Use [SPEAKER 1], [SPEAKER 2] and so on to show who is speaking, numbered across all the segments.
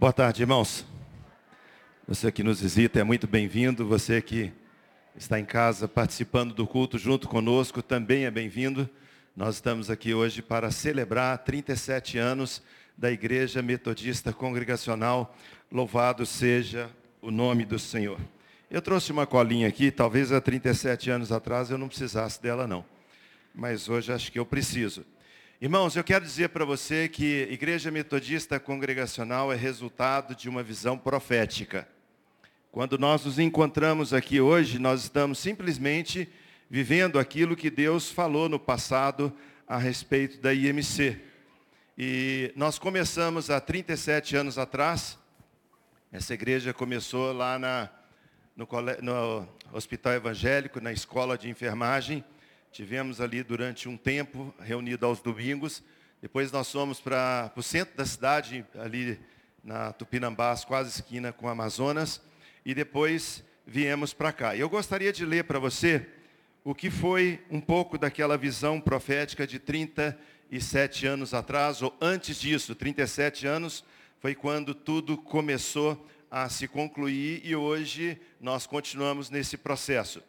[SPEAKER 1] Boa tarde, irmãos. Você que nos visita é muito bem-vindo. Você que está em casa participando do culto junto conosco também é bem-vindo. Nós estamos aqui hoje para celebrar 37 anos da Igreja Metodista Congregacional. Louvado seja o nome do Senhor. Eu trouxe uma colinha aqui, talvez há 37 anos atrás eu não precisasse dela não. Mas hoje acho que eu preciso. Irmãos, eu quero dizer para você que Igreja Metodista Congregacional é resultado de uma visão profética. Quando nós nos encontramos aqui hoje, nós estamos simplesmente vivendo aquilo que Deus falou no passado a respeito da IMC. E nós começamos há 37 anos atrás, essa igreja começou lá na, no, no Hospital Evangélico, na escola de enfermagem, Tivemos ali durante um tempo, reunido aos domingos. Depois nós fomos para o centro da cidade, ali na Tupinambás, quase esquina com Amazonas. E depois viemos para cá. Eu gostaria de ler para você o que foi um pouco daquela visão profética de 37 anos atrás, ou antes disso, 37 anos, foi quando tudo começou a se concluir e hoje nós continuamos nesse processo.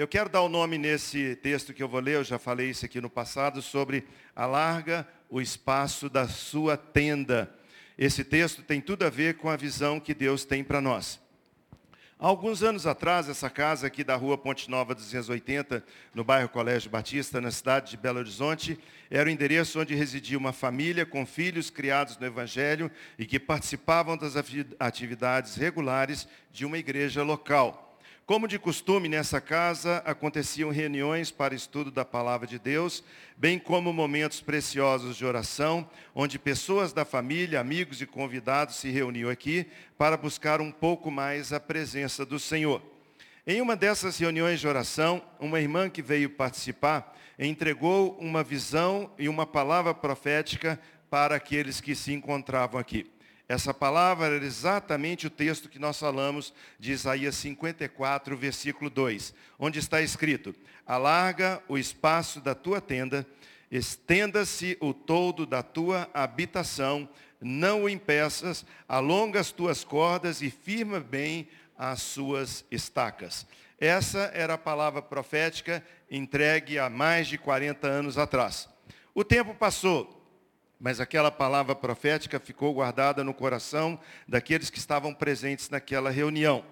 [SPEAKER 1] Eu quero dar o um nome nesse texto que eu vou ler, eu já falei isso aqui no passado, sobre alarga o espaço da sua tenda. Esse texto tem tudo a ver com a visão que Deus tem para nós. Alguns anos atrás, essa casa aqui da rua Ponte Nova 280, no bairro Colégio Batista, na cidade de Belo Horizonte, era o endereço onde residia uma família com filhos criados no Evangelho e que participavam das atividades regulares de uma igreja local. Como de costume, nessa casa aconteciam reuniões para estudo da palavra de Deus, bem como momentos preciosos de oração, onde pessoas da família, amigos e convidados se reuniam aqui para buscar um pouco mais a presença do Senhor. Em uma dessas reuniões de oração, uma irmã que veio participar entregou uma visão e uma palavra profética para aqueles que se encontravam aqui. Essa palavra era exatamente o texto que nós falamos de Isaías 54, versículo 2, onde está escrito: Alarga o espaço da tua tenda, estenda-se o todo da tua habitação, não o impeças, alonga as tuas cordas e firma bem as suas estacas. Essa era a palavra profética entregue há mais de 40 anos atrás. O tempo passou, mas aquela palavra profética ficou guardada no coração daqueles que estavam presentes naquela reunião.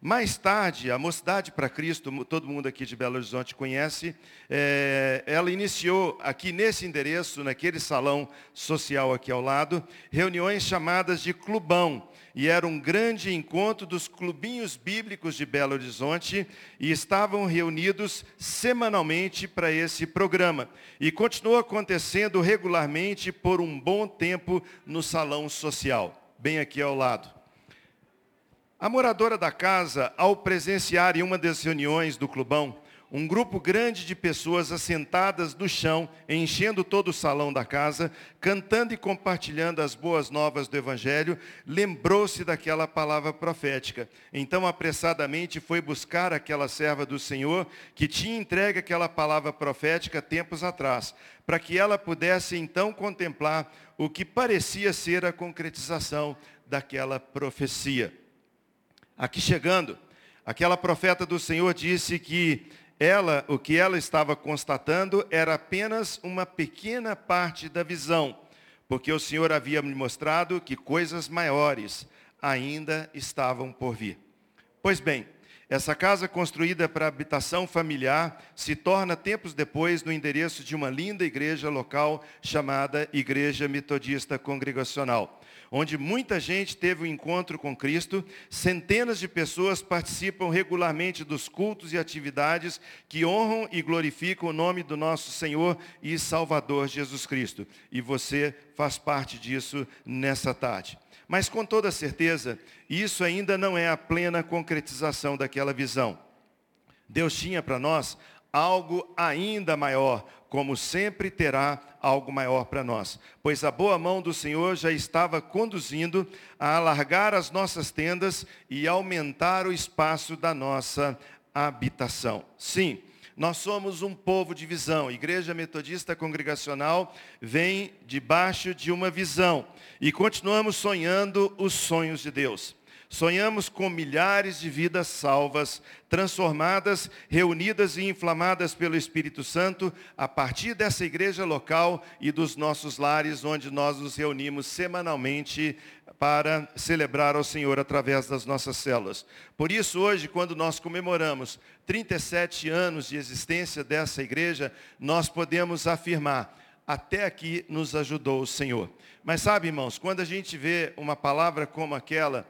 [SPEAKER 1] Mais tarde, a Mocidade para Cristo, todo mundo aqui de Belo Horizonte conhece, é, ela iniciou aqui nesse endereço, naquele salão social aqui ao lado, reuniões chamadas de clubão. E era um grande encontro dos clubinhos bíblicos de Belo Horizonte e estavam reunidos semanalmente para esse programa. E continuou acontecendo regularmente por um bom tempo no salão social, bem aqui ao lado. A moradora da casa, ao presenciar em uma das reuniões do clubão, um grupo grande de pessoas assentadas no chão, enchendo todo o salão da casa, cantando e compartilhando as boas novas do Evangelho, lembrou-se daquela palavra profética. Então, apressadamente, foi buscar aquela serva do Senhor que tinha entregue aquela palavra profética tempos atrás, para que ela pudesse então contemplar o que parecia ser a concretização daquela profecia. Aqui chegando, aquela profeta do Senhor disse que ela, o que ela estava constatando era apenas uma pequena parte da visão, porque o Senhor havia me mostrado que coisas maiores ainda estavam por vir. Pois bem, essa casa construída para habitação familiar se torna tempos depois no endereço de uma linda igreja local chamada Igreja Metodista Congregacional onde muita gente teve um encontro com Cristo, centenas de pessoas participam regularmente dos cultos e atividades que honram e glorificam o nome do nosso Senhor e Salvador Jesus Cristo. E você faz parte disso nessa tarde. Mas com toda certeza, isso ainda não é a plena concretização daquela visão. Deus tinha para nós algo ainda maior, como sempre terá algo maior para nós. Pois a boa mão do Senhor já estava conduzindo a alargar as nossas tendas e aumentar o espaço da nossa habitação. Sim, Nós somos um povo de visão. Igreja Metodista Congregacional vem debaixo de uma visão. E continuamos sonhando os sonhos de Deus. Sonhamos com milhares de vidas salvas, transformadas, reunidas e inflamadas pelo Espírito Santo a partir dessa igreja local e dos nossos lares, onde nós nos reunimos semanalmente para celebrar ao Senhor através das nossas células. Por isso, hoje, quando nós comemoramos 37 anos de existência dessa igreja, nós podemos afirmar, até aqui nos ajudou o Senhor. Mas sabe, irmãos, quando a gente vê uma palavra como aquela,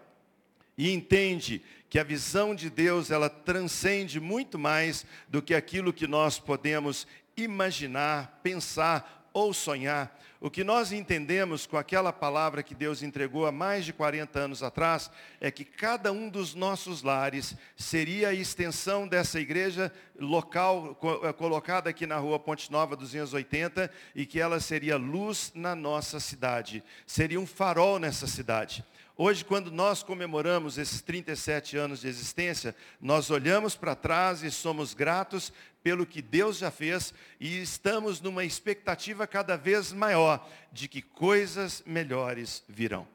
[SPEAKER 1] e entende que a visão de Deus, ela transcende muito mais do que aquilo que nós podemos imaginar, pensar ou sonhar. O que nós entendemos com aquela palavra que Deus entregou há mais de 40 anos atrás, é que cada um dos nossos lares seria a extensão dessa igreja local, eh, colocada aqui na rua Ponte Nova 280, e que ela seria luz na nossa cidade, seria um farol nessa cidade. Hoje, quando nós comemoramos esses 37 anos de existência, nós olhamos para trás e somos gratos pelo que Deus já fez e estamos numa expectativa cada vez maior de que coisas melhores virão.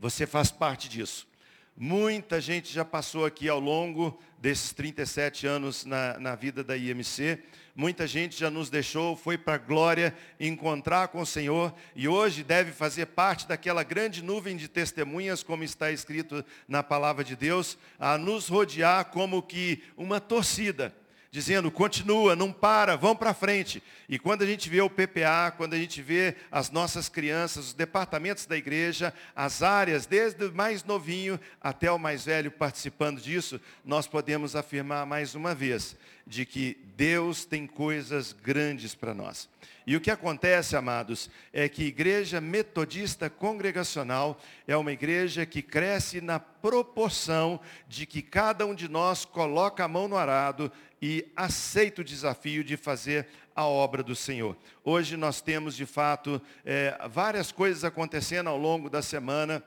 [SPEAKER 1] Você faz parte disso. Muita gente já passou aqui ao longo desses 37 anos na, na vida da IMC muita gente já nos deixou, foi para a glória encontrar com o Senhor e hoje deve fazer parte daquela grande nuvem de testemunhas, como está escrito na palavra de Deus, a nos rodear como que uma torcida dizendo, continua, não para, vão para frente. E quando a gente vê o PPA, quando a gente vê as nossas crianças, os departamentos da igreja, as áreas, desde o mais novinho até o mais velho participando disso, nós podemos afirmar mais uma vez de que Deus tem coisas grandes para nós. E o que acontece, amados, é que igreja metodista congregacional é uma igreja que cresce na proporção de que cada um de nós coloca a mão no arado e aceita o desafio de fazer a obra do Senhor. Hoje nós temos, de fato, é, várias coisas acontecendo ao longo da semana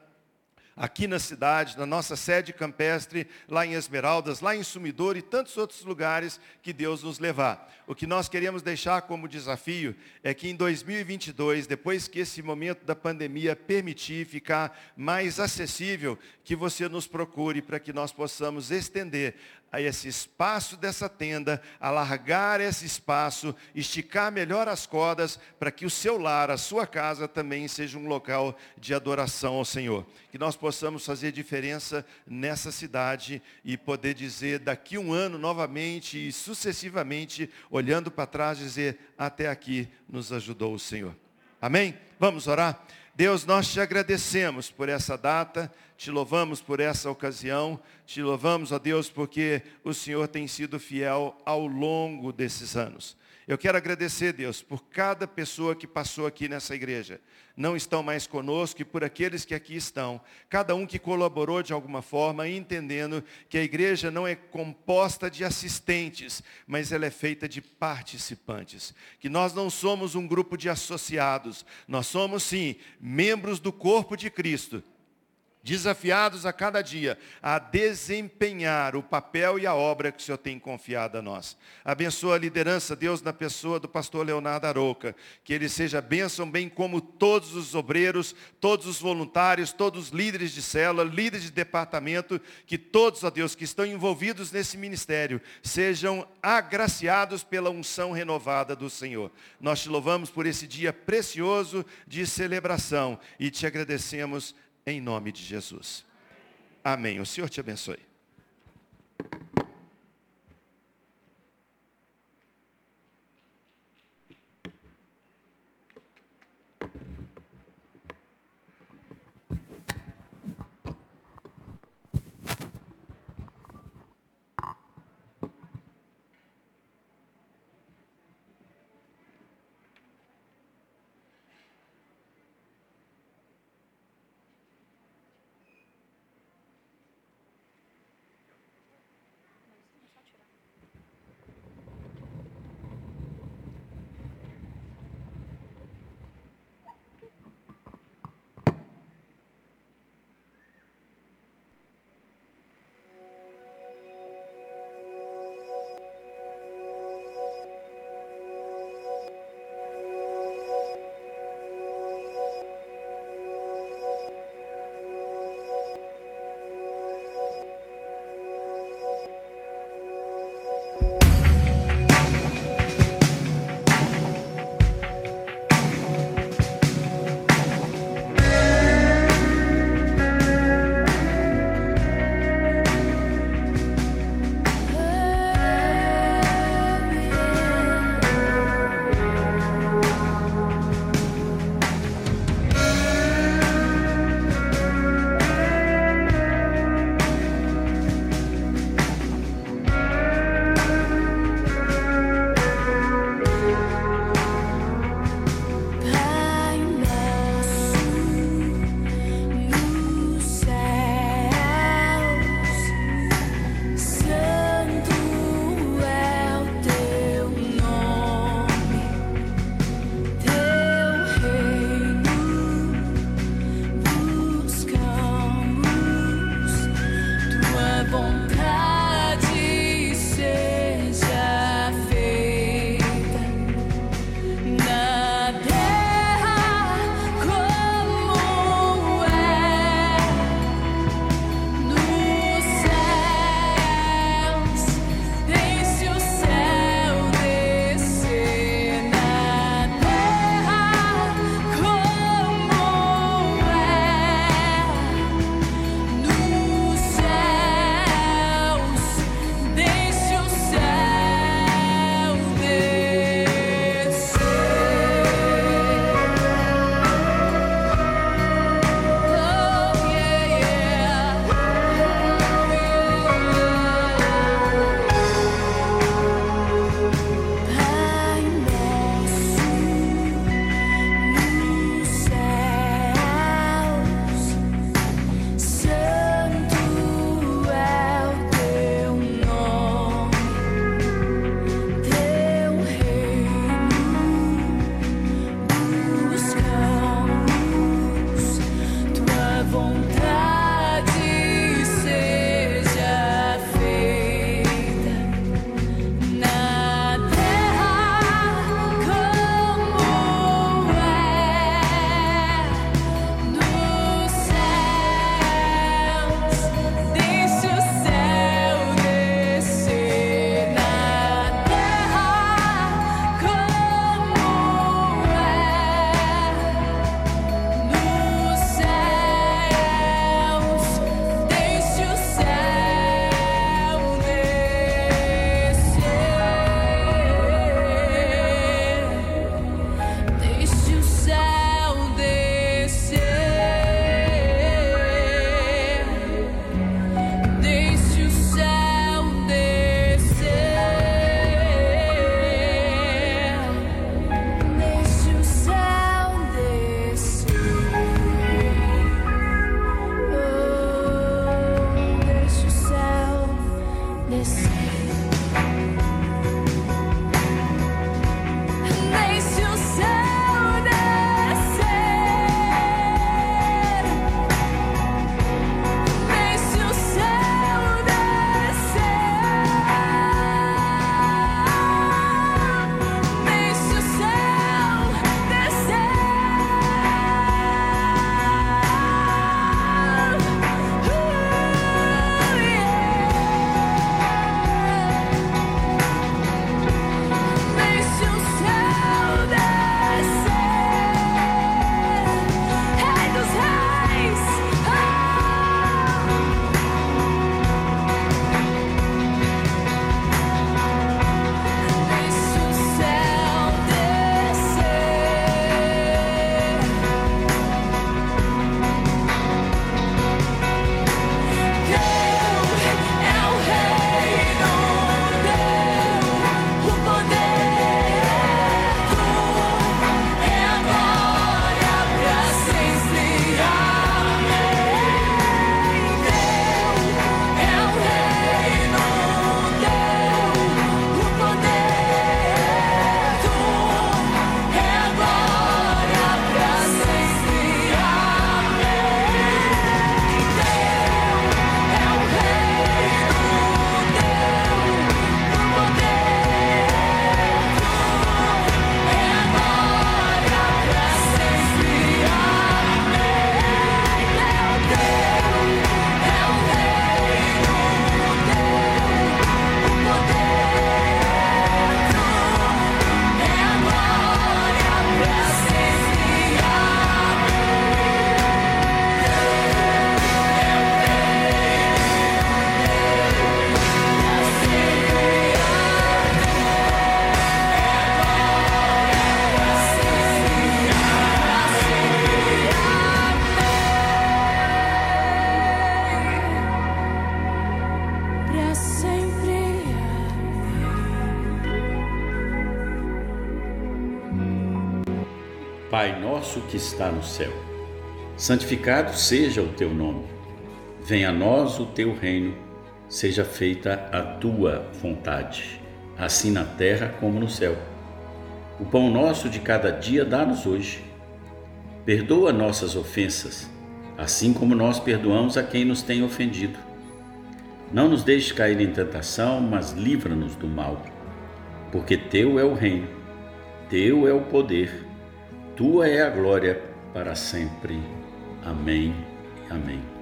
[SPEAKER 1] aqui na cidade, na nossa sede campestre, lá em Esmeraldas, lá em Sumidor e tantos outros lugares que Deus nos levar. O que nós queremos deixar como desafio é que em 2022, depois que esse momento da pandemia permitir ficar mais acessível, que você nos procure para que nós possamos estender a esse espaço dessa tenda, alargar esse espaço, esticar melhor as cordas, para que o seu lar, a sua casa também seja um local de adoração ao Senhor. Que nós possamos fazer diferença nessa cidade e poder dizer daqui um ano novamente e sucessivamente, olhando para trás, dizer, até aqui nos ajudou o Senhor. Amém? Vamos orar? Deus, nós te agradecemos por essa data, te louvamos por essa ocasião, te louvamos, ó Deus, porque o Senhor tem sido fiel ao longo desses anos. Eu quero agradecer, Deus, por cada pessoa que passou aqui nessa igreja. Não estão mais conosco e por aqueles que aqui estão. Cada um que colaborou de alguma forma, entendendo que a igreja não é composta de assistentes, mas ela é feita de participantes. Que nós não somos um grupo de associados. Nós somos, sim, membros do corpo de Cristo desafiados a cada dia a desempenhar o papel e a obra que o Senhor tem confiado a nós. Abençoa a liderança, Deus, na pessoa do pastor Leonardo Aroca, que ele seja bênção, bem como todos os obreiros, todos os voluntários, todos os líderes de célula, líderes de departamento, que todos, ó Deus, que estão envolvidos nesse ministério, sejam agraciados pela unção renovada do Senhor. Nós te louvamos por esse dia precioso de celebração e te agradecemos em nome de Jesus. Amém. O Senhor te abençoe.
[SPEAKER 2] Está no céu, santificado seja o teu nome. Venha a nós o teu reino, seja feita a tua vontade, assim na terra como no céu. O pão nosso de cada dia dá-nos hoje. Perdoa nossas ofensas, assim como nós perdoamos a quem nos tem ofendido. Não nos deixes cair em tentação, mas livra-nos do mal, porque teu é o reino, teu é o poder tua é a glória para sempre. Amém. Amém.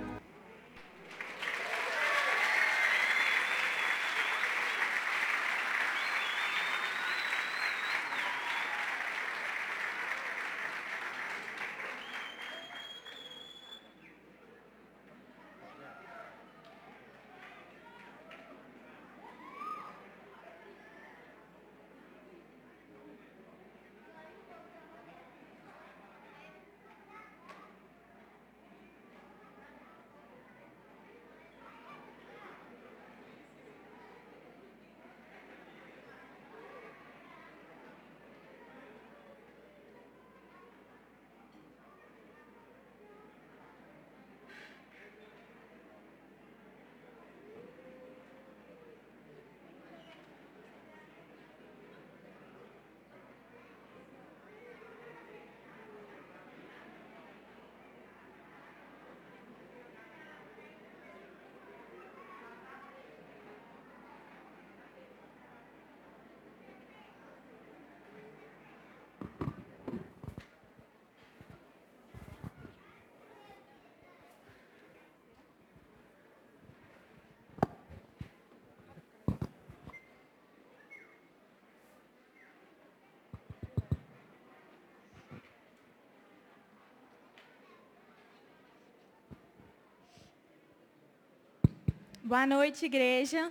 [SPEAKER 3] Boa noite, igreja.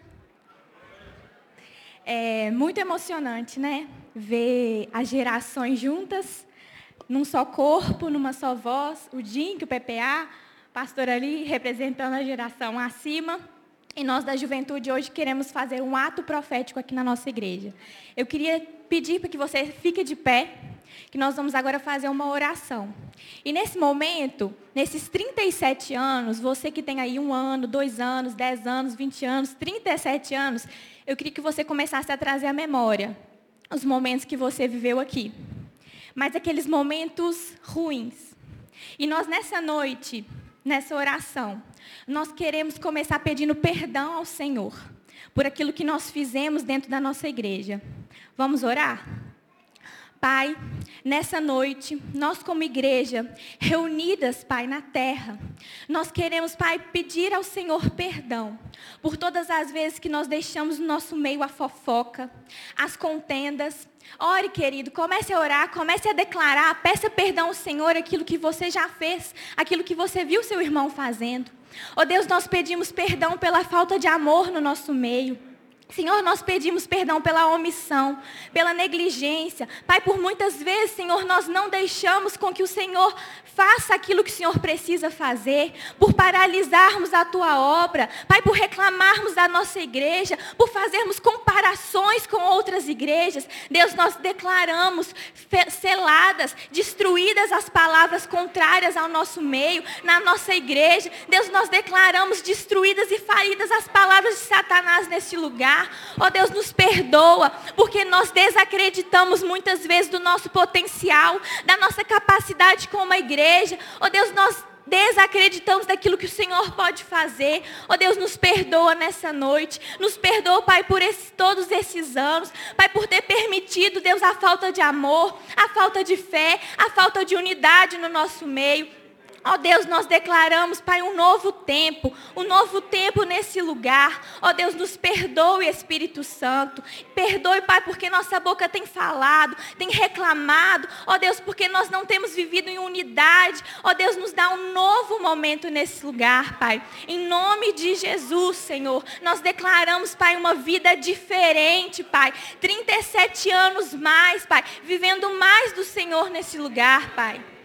[SPEAKER 3] É muito emocionante, né? Ver as gerações juntas, num só corpo, numa só voz. O Jim, o PPA, pastor ali representando a geração acima. E nós da juventude hoje queremos fazer um ato profético aqui na nossa igreja. Eu queria pedir para que você fique de pé, que nós vamos agora fazer uma oração. E nesse momento, nesses 37 anos, você que tem aí um ano, dois anos, dez anos, 20 anos, 37 anos, eu queria que você começasse a trazer à memória os momentos que você viveu aqui. Mas aqueles momentos ruins. E nós nessa noite, nessa oração, nós queremos começar pedindo perdão ao Senhor por aquilo que nós fizemos dentro da nossa igreja. Vamos orar? Pai, nessa noite, nós como igreja, reunidas, Pai, na terra, nós queremos, Pai, pedir ao Senhor perdão por todas as vezes que nós deixamos no nosso meio a fofoca, as contendas. Ore, querido, comece a orar, comece a declarar, peça perdão ao Senhor aquilo que você já fez, aquilo que você viu seu irmão fazendo. Ó oh, Deus, nós pedimos perdão pela falta de amor no nosso meio. Senhor, nós pedimos perdão pela omissão, pela negligência. Pai, por muitas vezes, Senhor, nós não deixamos com que o Senhor faça aquilo que o Senhor precisa fazer, por paralisarmos a tua obra, Pai, por reclamarmos da nossa igreja, por fazermos comparações com outras igrejas. Deus, nós declaramos seladas, destruídas as palavras contrárias ao nosso meio, na nossa igreja. Deus, nós declaramos destruídas e falidas as palavras de Satanás nesse lugar. Ó oh, Deus, nos perdoa, porque nós desacreditamos muitas vezes do nosso potencial, da nossa capacidade como igreja. Ó oh, Deus, nós desacreditamos daquilo que o Senhor pode fazer. Oh, Deus, nos perdoa nessa noite. Nos perdoa, Pai, por esse, todos esses anos. Pai, por ter permitido, Deus, a falta de amor, a falta de fé, a falta de unidade no nosso meio. Ó oh Deus, nós declaramos, Pai, um novo tempo, um novo tempo nesse lugar. Ó oh Deus, nos perdoe, Espírito Santo. Perdoe, Pai, porque nossa boca tem falado, tem reclamado. Ó Deus, porque nós não temos vivido em unidade. Ó Deus, nos dá um novo momento nesse lugar, Pai. Em nome de Jesus, Senhor, nós declaramos, Pai, uma vida diferente, Pai. 37 anos mais, Pai, vivendo mais do Senhor nesse lugar, Pai.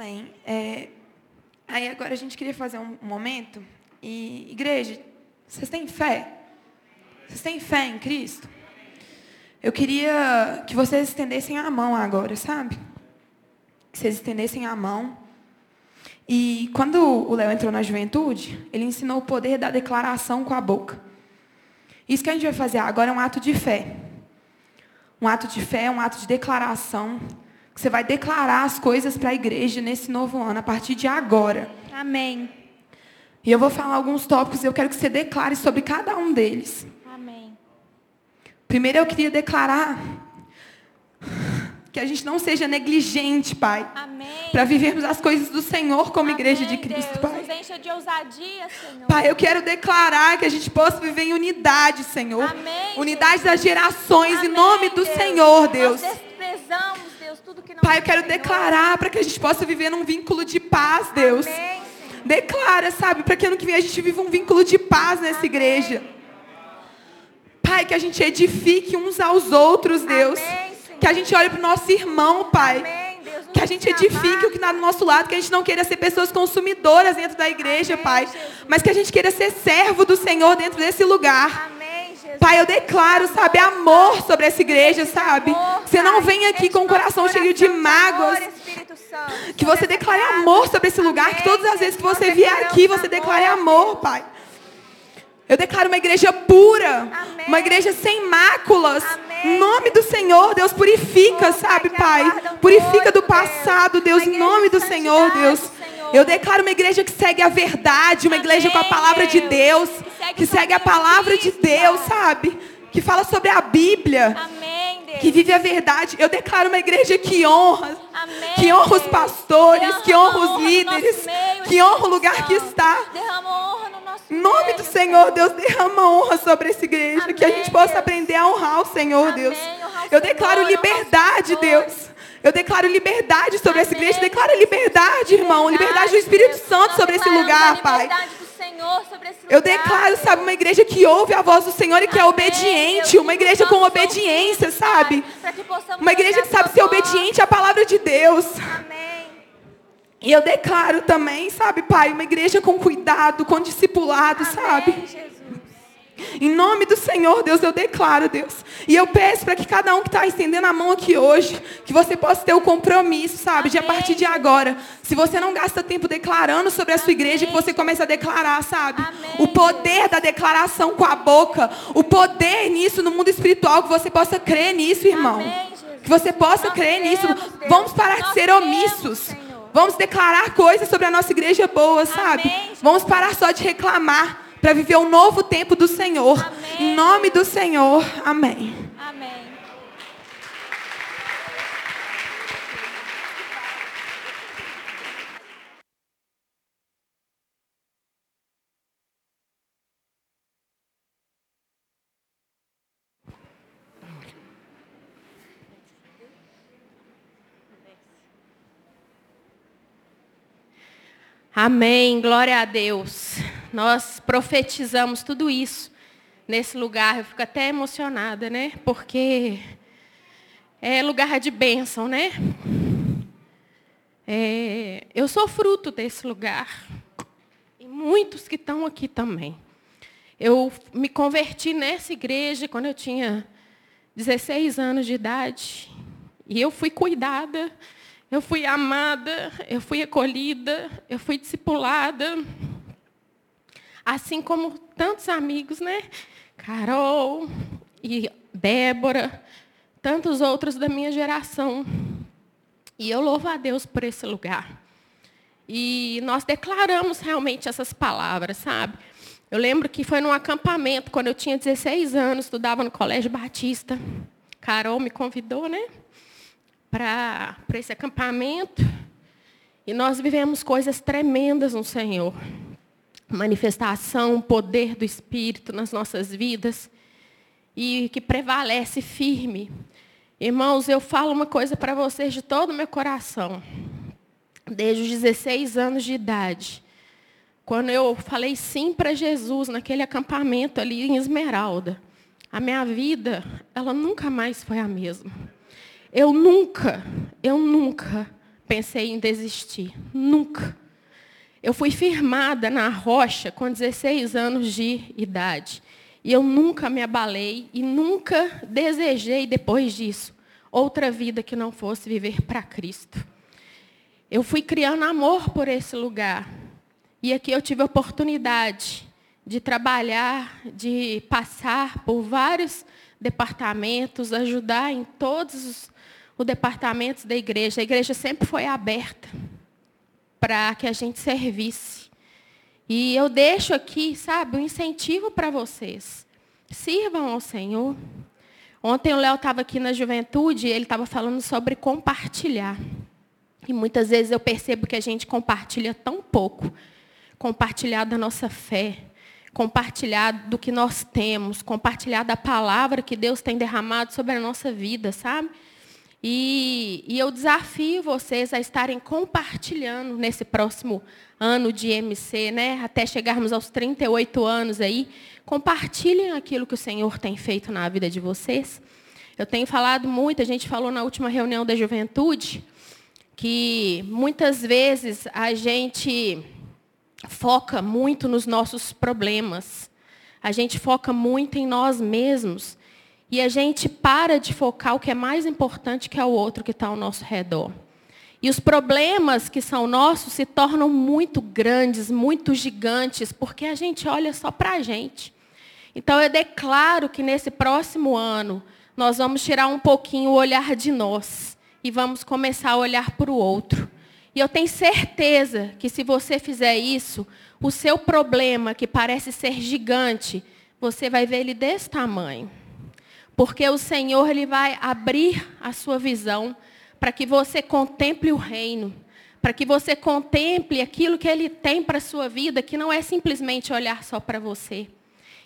[SPEAKER 4] Amém. É, aí agora a gente queria fazer um momento. E, igreja, vocês têm fé? Vocês têm fé em Cristo? Eu queria que vocês estendessem a mão agora, sabe? Que vocês estendessem a mão. E quando o Léo entrou na juventude, ele ensinou o poder da declaração com a boca. Isso que a gente vai fazer agora é um ato de fé. Um ato de fé, um ato de declaração. Você vai declarar as coisas para a igreja nesse novo ano, a partir de agora.
[SPEAKER 3] Amém.
[SPEAKER 4] E eu vou falar alguns tópicos e eu quero que você declare sobre cada um deles.
[SPEAKER 3] Amém.
[SPEAKER 4] Primeiro eu queria declarar que a gente não seja negligente, Pai.
[SPEAKER 3] Amém.
[SPEAKER 4] Para vivermos as coisas do Senhor como igreja de
[SPEAKER 3] Amém,
[SPEAKER 4] Cristo,
[SPEAKER 3] Deus.
[SPEAKER 4] Pai.
[SPEAKER 3] Nos encha de ousadia, Senhor.
[SPEAKER 4] Pai, eu quero declarar que a gente possa viver em unidade, Senhor.
[SPEAKER 3] Amém,
[SPEAKER 4] Unidade das gerações, em
[SPEAKER 3] Amém,
[SPEAKER 4] nome do Senhor, Deus.
[SPEAKER 3] Nós
[SPEAKER 4] Pai, eu quero declarar para que a gente possa viver num vínculo de paz, Deus.
[SPEAKER 3] Amém.
[SPEAKER 4] Declara, sabe, para que ano que vem a gente viva um vínculo de paz nessa igreja. Pai, que a gente edifique uns aos outros, Deus.
[SPEAKER 3] Amém.
[SPEAKER 4] Que a gente olhe para o nosso irmão, Pai.
[SPEAKER 3] Deus.
[SPEAKER 4] Que a gente edifique o que está do nosso lado, que a gente não queira ser pessoas consumidoras dentro da igreja, Pai.
[SPEAKER 3] Jesus.
[SPEAKER 4] Mas que a gente queira ser servo do Senhor dentro desse lugar. Pai, eu declaro, sabe, amor sobre essa igreja, sabe? Você não vem aqui com o coração cheio de mágoas. Que você declare amor sobre esse lugar. Que todas as vezes que você vier aqui, você declare amor, Pai. Eu declaro uma igreja pura.
[SPEAKER 3] Amém.
[SPEAKER 4] Uma igreja sem máculas.
[SPEAKER 3] Amém.
[SPEAKER 4] Em nome do Senhor, Deus, purifica,
[SPEAKER 3] Oh,
[SPEAKER 4] sabe,
[SPEAKER 3] Pai,
[SPEAKER 4] Purifica do passado, Deus, em nome do Senhor, Deus. Eu declaro uma igreja que segue a verdade, uma igreja com a palavra de
[SPEAKER 3] Deus. Que segue
[SPEAKER 4] que
[SPEAKER 3] o
[SPEAKER 4] segue a palavra de Deus, sabe? Que fala sobre a Bíblia
[SPEAKER 3] Amém, Deus.
[SPEAKER 4] que vive a verdade. Eu declaro uma igreja que honra,
[SPEAKER 3] Amém,
[SPEAKER 4] que honra os pastores, que honra os líderes,
[SPEAKER 3] meio,
[SPEAKER 4] que honra o lugar que está.
[SPEAKER 3] Derrama honra no nosso
[SPEAKER 4] Em nome do Senhor, Deus, derrama honra sobre essa igreja, que a gente possa aprender a honrar o Senhor, Deus. Eu declaro liberdade. Deus. Eu declaro liberdade sobre essa igreja. Declara liberdade, irmão. Liberdade do Espírito
[SPEAKER 3] Deus.
[SPEAKER 4] Santo sobre esse lugar, Pai.
[SPEAKER 3] Senhor esse
[SPEAKER 4] Eu
[SPEAKER 3] lugar,
[SPEAKER 4] declaro, sabe, uma igreja que ouve a voz do Senhor e que é obediente.
[SPEAKER 3] Deus,
[SPEAKER 4] Uma igreja com obediência, sabe? Uma igreja que sabe ser
[SPEAKER 3] voz.
[SPEAKER 4] obediente à palavra de Deus.
[SPEAKER 3] Amém.
[SPEAKER 4] E eu declaro também, sabe, Pai, uma igreja com cuidado, com discipulado, sabe?
[SPEAKER 3] Jesus.
[SPEAKER 4] Em nome do Senhor, Deus, eu declaro, Deus. E eu peço para que cada um que está estendendo a mão aqui hoje, que você possa ter o compromisso, sabe, de a
[SPEAKER 3] Amém.
[SPEAKER 4] partir de agora. Se você não gasta tempo declarando sobre a sua igreja, que você comece a declarar, sabe?
[SPEAKER 3] Amém.
[SPEAKER 4] O poder da declaração com a boca, o poder nisso no mundo espiritual, que você possa crer nisso, irmão.
[SPEAKER 3] Amém.
[SPEAKER 4] Que você possa
[SPEAKER 3] Nós
[SPEAKER 4] crer
[SPEAKER 3] cremos,
[SPEAKER 4] nisso.
[SPEAKER 3] Deus.
[SPEAKER 4] Vamos parar de
[SPEAKER 3] Nós
[SPEAKER 4] ser
[SPEAKER 3] cremos,
[SPEAKER 4] omissos.
[SPEAKER 3] Senhor.
[SPEAKER 4] Vamos declarar coisas sobre a nossa igreja boa, sabe?
[SPEAKER 3] Amém.
[SPEAKER 4] Vamos parar só de reclamar para viver o novo tempo do Senhor.
[SPEAKER 3] Amém.
[SPEAKER 4] Em nome do Senhor. Amém.
[SPEAKER 3] Amém.
[SPEAKER 5] Amém, glória a Deus. Nós profetizamos tudo isso nesse lugar. Eu fico até emocionada, né? Porque é lugar de bênção, né? É, eu sou fruto desse lugar. E muitos que estão aqui também. Eu me converti nessa igreja quando eu tinha 16 anos de idade. E eu fui cuidada, eu fui amada, eu fui acolhida, eu fui discipulada. Assim como tantos amigos, né? Carol e Débora, tantos outros da minha geração. E eu louvo a Deus por esse lugar. E nós declaramos realmente essas palavras, sabe? Eu lembro que foi num acampamento, quando eu tinha 16 anos, estudava no Colégio Batista. Carol me convidou, né? Para esse acampamento. E nós vivemos coisas tremendas no Senhor. Manifestação, poder do Espírito nas nossas vidas. E que prevalece firme. Irmãos, eu falo uma coisa para vocês de todo o meu coração. Desde os 16 anos de idade. Quando eu falei sim para Jesus naquele acampamento ali em Esmeralda, a minha vida, ela nunca mais foi a mesma. Eu nunca, eu nunca pensei em desistir. Nunca. Eu fui firmada na rocha com 16 anos de idade. E eu nunca me abalei e nunca desejei, depois disso, outra vida que não fosse viver para Cristo. Eu fui criando amor por esse lugar. E aqui eu tive a oportunidade de trabalhar, de passar por vários departamentos, ajudar em todos os, os departamentos da igreja. A igreja sempre foi aberta para que a gente servisse. E eu deixo aqui, sabe, um incentivo para vocês. Sirvam ao Senhor. Ontem o Léo estava aqui na juventude e ele estava falando sobre compartilhar. E muitas vezes eu percebo que a gente compartilha tão pouco. Compartilhar da nossa fé, compartilhar do que nós temos, compartilhar da palavra que Deus tem derramado sobre a nossa vida, sabe? E, e, eu desafio vocês a estarem compartilhando nesse próximo ano de MC, né? até chegarmos aos 38 anos aí. Compartilhem aquilo que o Senhor tem feito na vida de vocês. Eu tenho falado muito, a gente falou na última reunião da juventude, que muitas vezes a gente foca muito nos nossos problemas. A gente foca muito em nós mesmos. E a gente para de focar o que é mais importante, que é o outro que está ao nosso redor. E os problemas que são nossos se tornam muito grandes, muito gigantes, porque a gente olha só para a gente. Então eu declaro que nesse próximo ano nós vamos tirar um pouquinho o olhar de nós e vamos começar a olhar para o outro. E eu tenho certeza que se você fizer isso, o seu problema, que parece ser gigante, você vai ver ele desse tamanho. Porque o Senhor ele vai abrir a sua visão para que você contemple o reino, para que você contemple aquilo que ele tem para a sua vida, que não é simplesmente olhar só para você.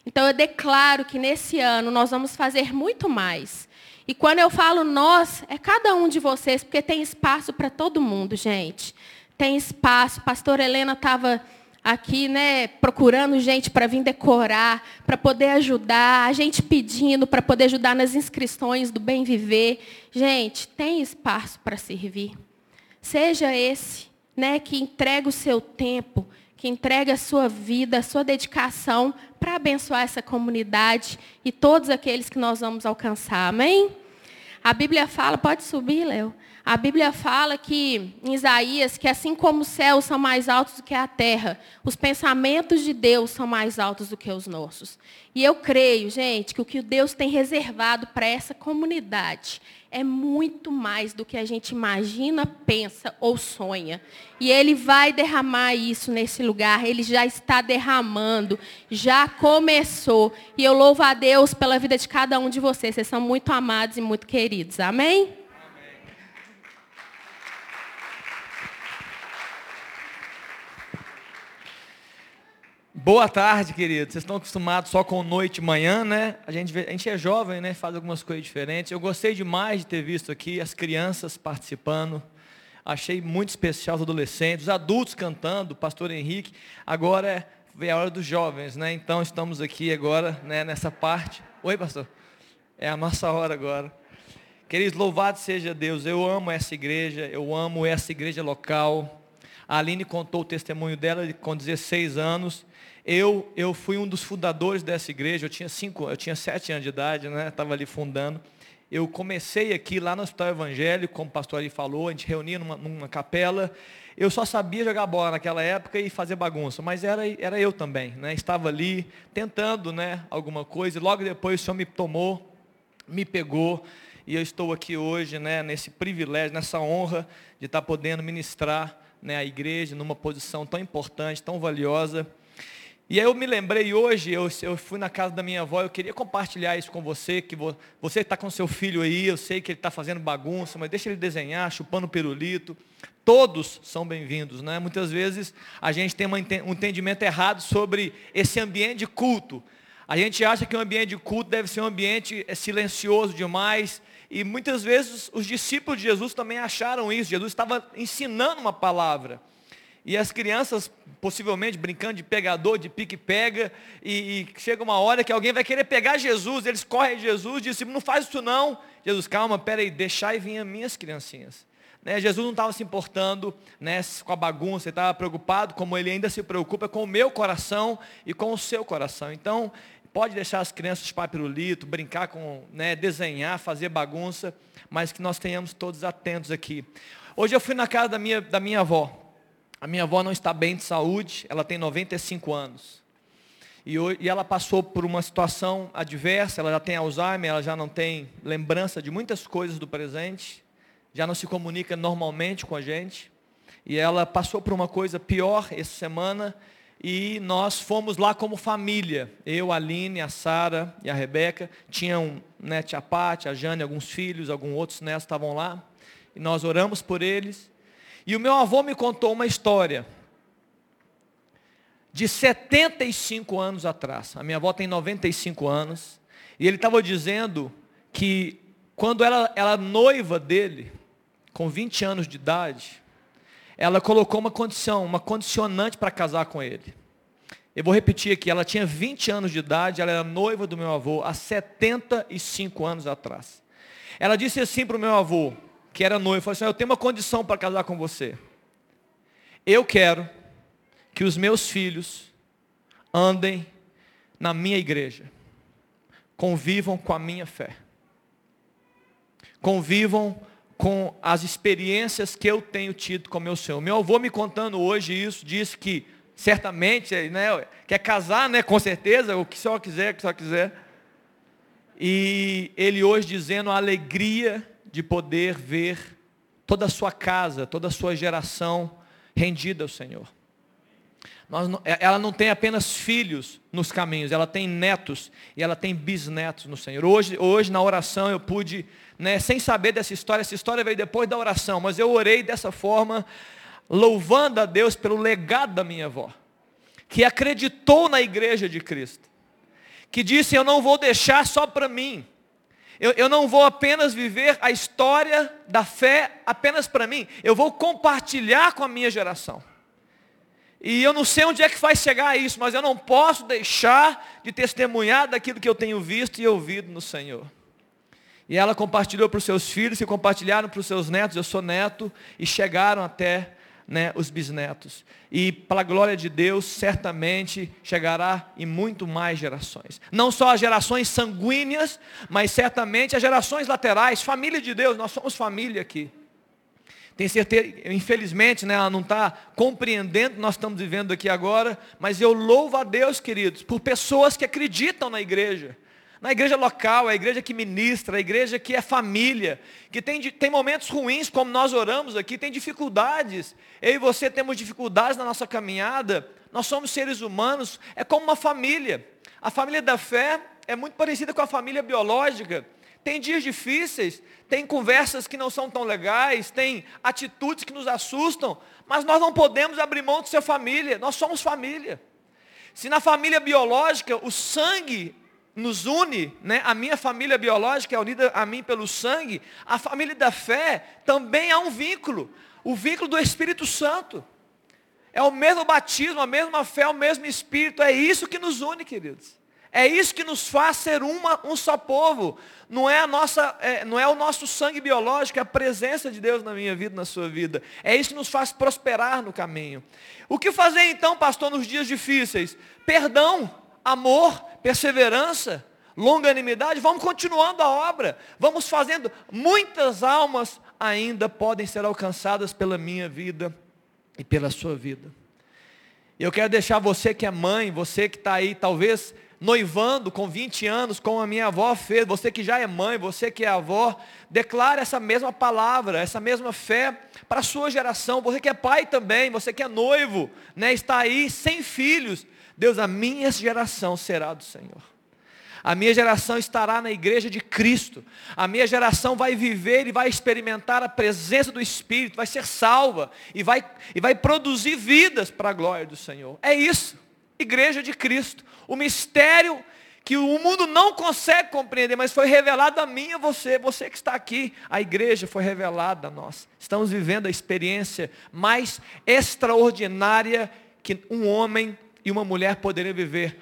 [SPEAKER 5] Então eu declaro que nesse ano nós vamos fazer muito mais. E quando eu falo nós, é cada um de vocês, porque tem espaço para todo mundo, gente. Tem espaço. Pastor Helena estava aqui, né, procurando gente para vir decorar, para poder ajudar, a gente pedindo para poder ajudar nas inscrições do Bem Viver. Gente, tem espaço para servir. Seja esse, né, que entrega o seu tempo, que entrega a sua vida, a sua dedicação para abençoar essa comunidade e todos aqueles que nós vamos alcançar. Amém? A Bíblia fala, pode subir, Léo. A Bíblia fala que, em Isaías, que assim como os céus são mais altos do que a terra, os pensamentos de Deus são mais altos do que os nossos. E eu creio, gente, que o que Deus tem reservado para essa comunidade é muito mais do que a gente imagina, pensa ou sonha. E Ele vai derramar isso nesse lugar, Ele já está derramando, já começou. E eu louvo a Deus pela vida de cada um de vocês. Vocês são muito amados e muito queridos. Amém?
[SPEAKER 6] Boa tarde, queridos. Vocês estão acostumados só com noite e manhã, né? A gente, a gente é jovem, né? Faz algumas coisas diferentes. Eu gostei demais de ter visto aqui as crianças participando. Achei muito especial os adolescentes, os adultos cantando, o pastor Henrique. Agora é a hora dos jovens, né? Então estamos aqui agora, né, nessa parte. Oi, pastor. É a nossa hora agora. Queridos, louvado seja Deus. Eu amo essa igreja, eu amo essa igreja local. A Aline contou o testemunho dela com 16 anos eu, eu fui um dos fundadores dessa igreja, eu tinha cinco, eu tinha sete anos de idade, né? Estava ali fundando. Eu comecei aqui lá no Hospital Evangélico, como o pastor ali falou, a gente reunia numa, numa capela. Eu só sabia jogar bola naquela época e fazer bagunça, mas era, era eu também, né? Estava ali tentando, né, alguma coisa. E logo depois o Senhor me tomou, me pegou e eu estou aqui hoje, né, nesse privilégio, nessa honra de estar podendo ministrar, né, a igreja numa posição tão importante, tão valiosa. E aí eu me lembrei hoje, eu, eu fui na casa da minha avó, eu queria compartilhar isso com você, que vo, você está com seu filho aí, eu sei que ele está fazendo bagunça, mas deixa ele desenhar, chupando pirulito. Todos são bem-vindos, né? Muitas vezes a gente tem um entendimento errado sobre esse ambiente de culto. A gente acha que o ambiente de culto deve ser um ambiente é, silencioso demais, e muitas vezes os discípulos de Jesus também acharam isso. Jesus estava ensinando uma palavra. E as crianças, possivelmente brincando de pegador, de pique-pega, e, e, chega uma hora que alguém vai querer pegar Jesus, eles correm a Jesus, dizem, não faz isso não. Jesus, calma, peraí, deixai vir as minhas criancinhas. Né, Jesus não estava se importando né, com a bagunça, ele estava preocupado, como ele ainda se preocupa com o meu coração e com o seu coração. Então, pode deixar as crianças chupar pirulito, brincar com, né, desenhar, fazer bagunça, mas que nós tenhamos todos atentos aqui. Hoje eu fui na casa da minha, da minha avó. A minha avó não está bem de saúde, ela tem 95 anos. E, e ela passou por uma situação adversa, ela já tem Alzheimer, ela já não tem lembrança de muitas coisas do presente, já não se comunica normalmente com a gente. E ela passou por uma coisa pior essa semana, e nós fomos lá como família. Eu, a Aline, a Sara e a Rebeca. Tinham né, a Pati, a Jane, alguns filhos, alguns outros netos estavam lá. E nós oramos por eles. E o meu avô me contou uma história de 75 anos atrás. A minha avó tem 95 anos. E ele estava dizendo que quando ela, ela noiva dele, com 20 anos de idade, ela colocou uma condição, uma condicionante para casar com ele. Eu vou repetir aqui, ela tinha 20 anos de idade, ela era noiva do meu avô há 75 anos atrás. Ela disse assim para o meu avô, que era noivo, falou assim, eu tenho uma condição para casar com você. Eu quero que os meus filhos andem na minha igreja, convivam com a minha fé, convivam com as experiências que eu tenho tido com meu Senhor. Meu avô me contando hoje isso, disse que certamente, né, quer casar, né, com certeza, o que só quiser, o que só quiser. E ele hoje dizendo a alegria de poder ver toda a sua casa, toda a sua geração rendida ao Senhor. É, ela não tem apenas filhos nos caminhos, ela tem netos e ela tem bisnetos no Senhor. Hoje, hoje na oração eu pude, né, sem saber dessa história, essa história veio depois da oração, mas eu orei dessa forma, louvando a Deus pelo legado da minha avó, que acreditou na igreja de Cristo, que disse: Eu não vou deixar só para mim, eu, eu não vou apenas viver a história da fé apenas para mim, eu vou compartilhar com a minha geração. E eu não sei onde é que vai chegar isso, mas eu não posso deixar de testemunhar daquilo que eu tenho visto e ouvido no Senhor. E ela compartilhou para os seus filhos, que compartilharam para os seus netos, eu sou neto, e chegaram até né, os bisnetos. E para a glória de Deus, certamente chegará em muito mais gerações. Não só as gerações sanguíneas, mas certamente as gerações laterais, família de Deus, nós somos família aqui. Tem certeza, infelizmente, né, ela não está compreendendo o que nós estamos vivendo aqui agora, mas eu louvo a Deus, queridos, por pessoas que acreditam na igreja. Na igreja local, a igreja que ministra, a igreja que é família, que tem, tem momentos ruins, como nós oramos aqui, tem dificuldades. Eu e você temos dificuldades na nossa caminhada, nós somos seres humanos, é como uma família. A família da fé é muito parecida com a família biológica. Tem dias difíceis, tem conversas que não são tão legais, tem atitudes que nos assustam, mas nós não podemos abrir mão de ser família, nós somos família. Se na família biológica o sangue nos une, né? a minha família biológica é unida a mim pelo sangue, a família da fé também há um vínculo, o vínculo do Espírito Santo. É o mesmo batismo, a mesma fé, o mesmo Espírito, é isso que nos une, queridos. É isso que nos faz ser uma, um só povo. Não é, a nossa, é, não é o nosso sangue biológico, é a presença de Deus na minha vida, na sua vida. É isso que nos faz prosperar no caminho. O que fazer então, pastor, nos dias difíceis? Perdão, amor, perseverança, longanimidade. Vamos continuando a obra. Vamos fazendo. Muitas almas ainda podem ser alcançadas pela minha vida e pela sua vida. Eu quero deixar você que é mãe, você que está aí, talvez noivando com 20 anos, como a minha avó fez, você que já é mãe, você que é avó, declare essa mesma palavra, essa mesma fé para a sua geração. Você que é pai também, você que é noivo, né, está aí sem filhos. Deus, a minha geração será do Senhor. A minha geração estará na igreja de Cristo. A minha geração vai viver e vai experimentar a presença do Espírito, vai ser salva e vai, e vai produzir vidas para a glória do Senhor. É isso igreja de Cristo. O mistério que o mundo não consegue compreender, mas foi revelado a mim e a você, você que está aqui, a igreja foi revelada a nós. Estamos vivendo a experiência mais extraordinária que um homem e uma mulher poderiam viver,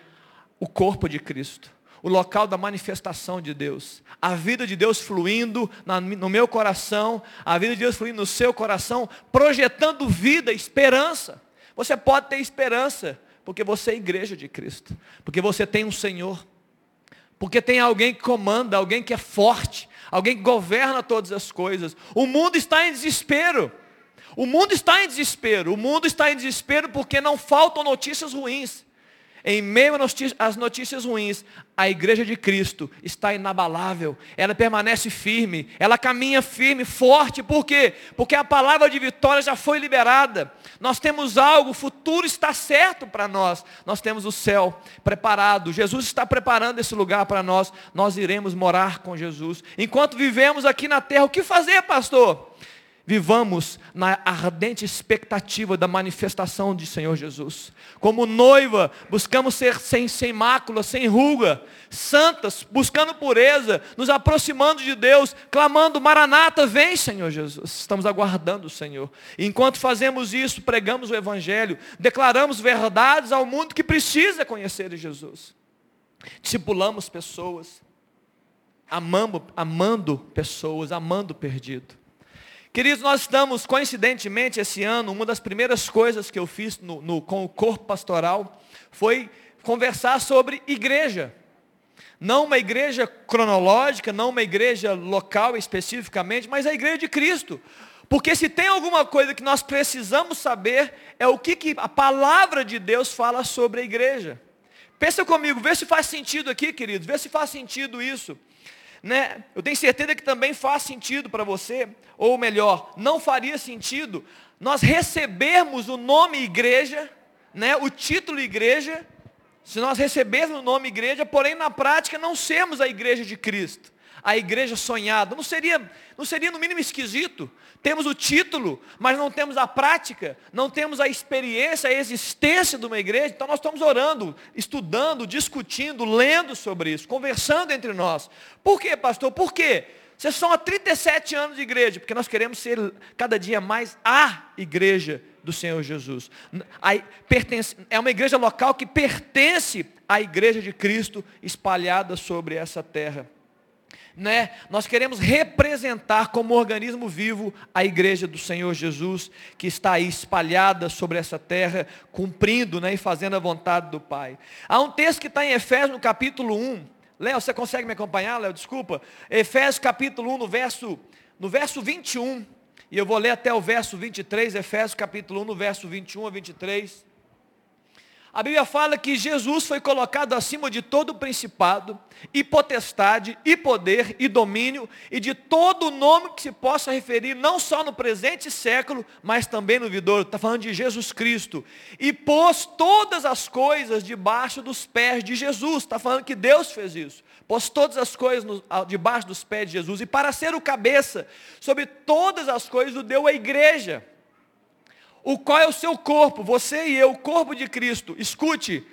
[SPEAKER 6] o corpo de Cristo. O local da manifestação de Deus, a vida de Deus fluindo no meu coração, a vida de Deus fluindo no seu coração, projetando vida, esperança. Você pode ter esperança, porque você é igreja de Cristo. Porque você tem um Senhor. Porque tem alguém que comanda, alguém que é forte, alguém que governa todas as coisas. O mundo está em desespero. O mundo está em desespero. O mundo está em desespero porque não faltam notícias ruins. Em meio às notícias ruins, a igreja de Cristo está inabalável, ela permanece firme, ela caminha firme, forte, por quê? Porque a palavra de vitória já foi liberada, nós temos algo, o futuro está certo para nós, nós temos o céu preparado, Jesus está preparando esse lugar para nós, nós iremos morar com Jesus. Enquanto vivemos aqui na terra, o que fazer, pastor? Vivamos na ardente expectativa da manifestação de Senhor Jesus. Como noiva, buscamos ser sem, sem mácula, sem ruga, santas, buscando pureza, nos aproximando de Deus, clamando, Maranata, vem Senhor Jesus. Estamos aguardando o Senhor. E enquanto fazemos isso, pregamos o Evangelho, declaramos verdades ao mundo que precisa conhecer Jesus. Discipulamos pessoas, amando, amando pessoas, amando perdido. Queridos, nós estamos, coincidentemente, esse ano, uma das primeiras coisas que eu fiz no, no, com o corpo pastoral foi conversar sobre igreja. Não uma igreja cronológica, não uma igreja local especificamente, mas a igreja de Cristo. Porque se tem alguma coisa que nós precisamos saber, é o que, que a palavra de Deus fala sobre a igreja. Pensa comigo, vê se faz sentido aqui, queridos, vê se faz sentido isso né? Eu tenho certeza que também faz sentido para você, ou melhor, não faria sentido nós recebermos o nome igreja, né? O título igreja, se nós recebermos o nome igreja, porém na prática não sermos a igreja de Cristo a igreja sonhada. Não seria, não seria no mínimo esquisito? Temos o título, mas não temos a prática, não temos a experiência, a existência de uma igreja. Então nós estamos orando, estudando, discutindo, lendo sobre isso, conversando entre nós. Por quê, pastor? Por quê? Vocês são há 37 anos de igreja, porque nós queremos ser cada dia mais a igreja do Senhor Jesus. é uma igreja local que pertence à igreja de Cristo espalhada sobre essa terra né? Nós queremos representar como organismo vivo a igreja do Senhor Jesus, que está aí espalhada sobre essa terra, cumprindo né, e fazendo a vontade do Pai. Há um texto que está em Efésios, no capítulo 1. Léo, você consegue me acompanhar, Léo? Desculpa. Efésios capítulo 1, no verso, no verso 21. E eu vou ler até o verso 23, Efésios capítulo 1, no verso 21 a 23. A Bíblia fala que Jesus foi colocado acima de todo principado, e potestade, e poder, e domínio, e de todo nome que se possa referir, não só no presente século, mas também no vidouro. Está falando de Jesus Cristo. E pôs todas as coisas debaixo dos pés de Jesus. Está falando que Deus fez isso. Pôs todas as coisas no, debaixo dos pés de Jesus. E para ser o cabeça sobre todas as coisas, o deu a igreja o qual é o seu corpo, você e eu, o corpo de Cristo. Escute,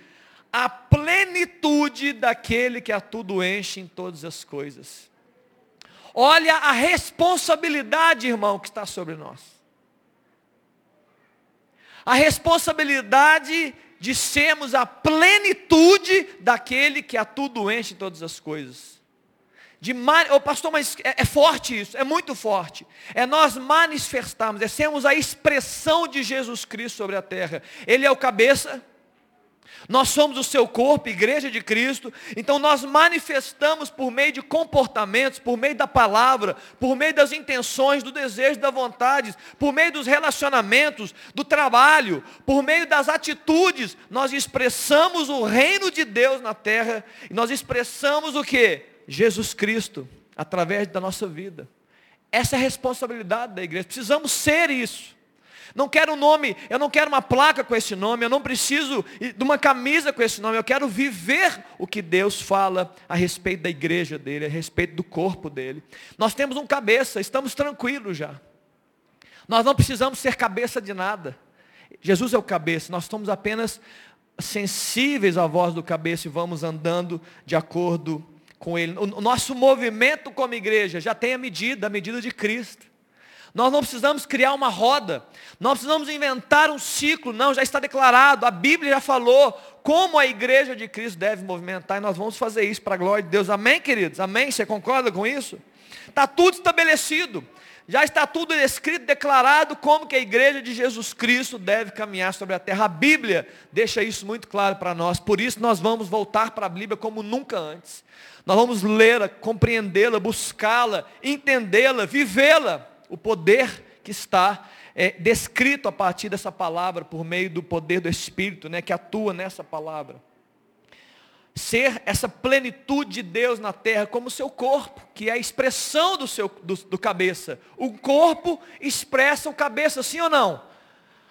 [SPEAKER 6] a plenitude daquele que a tudo enche em todas as coisas. Olha a responsabilidade, irmão, que está sobre nós. A responsabilidade de sermos a plenitude daquele que a tudo enche em todas as coisas. De oh, pastor, mas é, é, forte isso, é muito forte. É nós manifestarmos, é sermos a expressão de Jesus Cristo sobre a terra. Ele é o cabeça, nós somos o seu corpo, igreja de Cristo. Então nós manifestamos por meio de comportamentos, por meio da palavra, por meio das intenções, do desejo, da vontade, por meio dos relacionamentos, do trabalho, por meio das atitudes, nós expressamos o reino de Deus na terra. E nós expressamos o que? Jesus Cristo através da nossa vida. Essa é a responsabilidade da igreja. Precisamos ser isso. Não quero um nome, eu não quero uma placa com esse nome, eu não preciso de uma camisa com esse nome, eu quero viver o que Deus fala a respeito da igreja dele, a respeito do corpo dele. Nós temos um cabeça, estamos tranquilos já. Nós não precisamos ser cabeça de nada. Jesus é o cabeça, nós somos apenas sensíveis à voz do cabeça e vamos andando de acordo com Ele. O nosso movimento como igreja já tem a medida, a medida de Cristo. Nós não precisamos criar uma roda, nós precisamos inventar um ciclo, não, já está declarado, a Bíblia já falou como a igreja de Cristo deve movimentar, e nós vamos fazer isso para a glória de Deus. Amém, queridos? Amém? Você concorda com isso? Está tudo estabelecido. Já está tudo escrito, declarado como que a igreja de Jesus Cristo deve caminhar sobre a terra. A Bíblia deixa isso muito claro para nós. Por isso nós vamos voltar para a Bíblia como nunca antes. Nós vamos lê-la, compreendê-la, buscá-la, entendê-la, vivê-la. O poder que está é, descrito a partir dessa palavra, por meio do poder do Espírito, né, que atua nessa palavra ser essa plenitude de Deus na terra como o seu corpo, que é a expressão do seu do, do, cabeça. O corpo expressa o cabeça, sim ou não?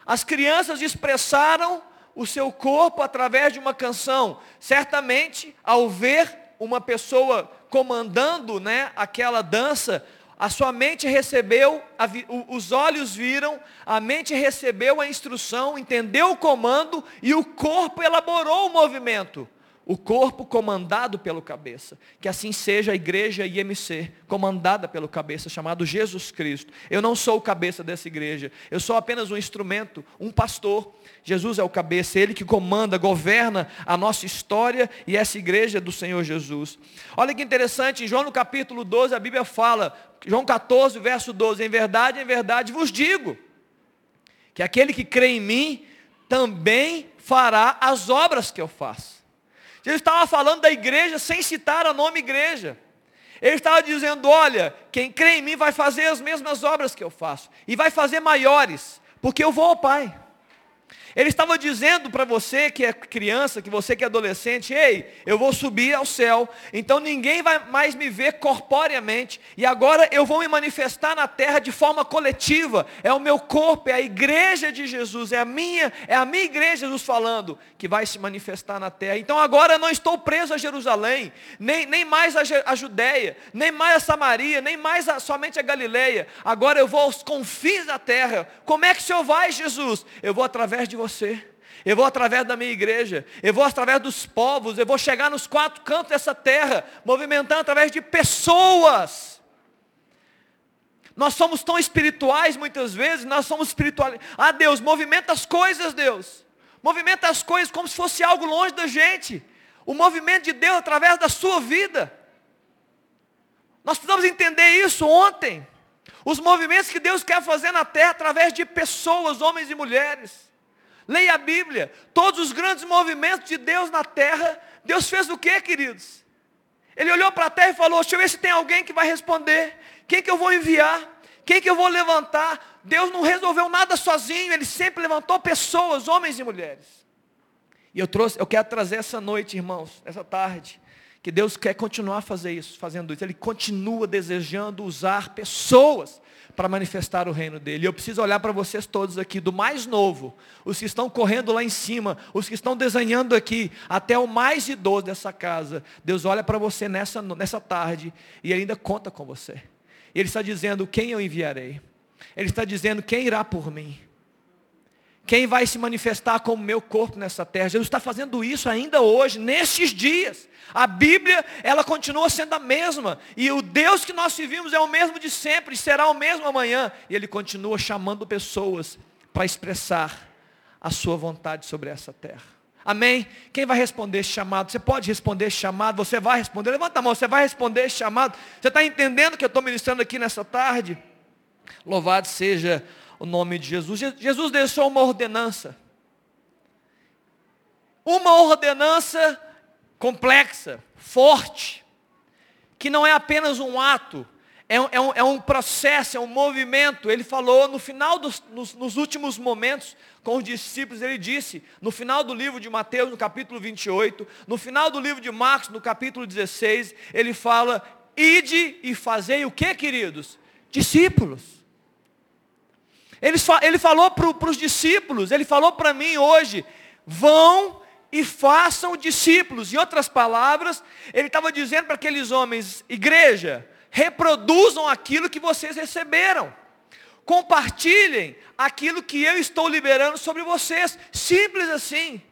[SPEAKER 6] As crianças expressaram o seu corpo através de uma canção. Certamente, ao ver uma pessoa comandando, né, aquela dança, a sua mente recebeu, a, os olhos viram, a mente recebeu a instrução, entendeu o comando e o corpo elaborou o movimento. O corpo comandado pelo cabeça. Que assim seja a igreja IMC, comandada pelo cabeça, chamado Jesus Cristo. Eu não sou o cabeça dessa igreja. Eu sou apenas um instrumento, um pastor. Jesus é o cabeça, Ele que comanda, governa a nossa história e essa igreja do Senhor Jesus. Olha que interessante, em João no capítulo 12, a Bíblia fala, João 14, verso 12, em verdade, em verdade vos digo, que aquele que crê em mim, também fará as obras que eu faço. Jesus estava falando da igreja sem citar o nome igreja. Ele estava dizendo: olha, quem crê em mim vai fazer as mesmas obras que eu faço, e vai fazer maiores, porque eu vou ao Pai. Ele estava dizendo para você que é criança, que você que é adolescente, ei, eu vou subir ao céu, então ninguém vai mais me ver corporeamente, e agora eu vou me manifestar na terra de forma coletiva. É o meu corpo, é a igreja de Jesus, é a minha, é a minha igreja, Jesus falando, que vai se manifestar na terra. Então agora eu não estou preso a Jerusalém, nem, nem mais a, a Judéia, nem mais a Samaria, nem mais a, somente a Galileia. Agora eu vou aos confins da terra. Como é que o Senhor vai, Jesus? Eu vou através de você você. Eu vou através da minha igreja, eu vou através dos povos, eu vou chegar nos quatro cantos dessa terra, movimentando através de pessoas. Nós somos tão espirituais muitas vezes, nós somos espirituais. Ah, Deus, movimenta as coisas, Deus. Movimenta as coisas como se fosse algo longe da gente. O movimento de Deus através da sua vida. Nós precisamos entender isso ontem. Os movimentos que Deus quer fazer na terra através de pessoas, homens e mulheres. Leia a Bíblia. Todos os grandes movimentos de Deus na terra, Deus fez o que, queridos? Ele olhou para a terra e falou: Deixa eu ver se tem alguém que vai responder. Quem que eu vou enviar? Quem que eu vou levantar? Deus não resolveu nada sozinho, Ele sempre levantou pessoas, homens e mulheres. E eu trouxe, eu quero trazer essa noite, irmãos, essa tarde, que Deus quer continuar fazer isso, fazendo isso. Ele continua desejando usar pessoas para manifestar o reino dele. Eu preciso olhar para vocês todos aqui, do mais novo, os que estão correndo lá em cima, os que estão desenhando aqui, até o mais idoso dessa casa. Deus olha para você nessa, nessa tarde e ainda conta com você. Ele está dizendo quem eu enviarei. Ele está dizendo quem irá por mim. Quem vai se manifestar como meu corpo nessa terra? Jesus está fazendo isso ainda hoje, nesses dias. A Bíblia, ela continua sendo a mesma. E o Deus que nós vivimos é o mesmo de sempre, e será o mesmo amanhã. E Ele continua chamando pessoas para expressar a sua vontade sobre essa terra. Amém? Quem vai responder esse chamado? Você pode responder esse chamado? Você vai responder? Levanta a mão, você vai responder esse chamado? Você está entendendo que eu estou ministrando aqui nessa tarde? Louvado seja o nome de Jesus. Jesus deixou uma ordenança. Uma ordenança complexa, forte, que não é apenas um ato, é um, é um, é um processo, é um movimento. Ele falou no final dos nos, nos últimos momentos com os discípulos, ele disse, no final do livro de Mateus, no capítulo 28, no final do livro de Marcos, no capítulo 16, ele fala, ide e fazei o que, queridos? Discípulos. Ele, ele falou para os discípulos, ele falou para mim hoje, vão e façam discípulos. Em outras palavras, ele estava dizendo para aqueles homens, igreja, reproduzam aquilo que vocês receberam. Compartilhem aquilo que eu estou liberando sobre vocês. Simples assim.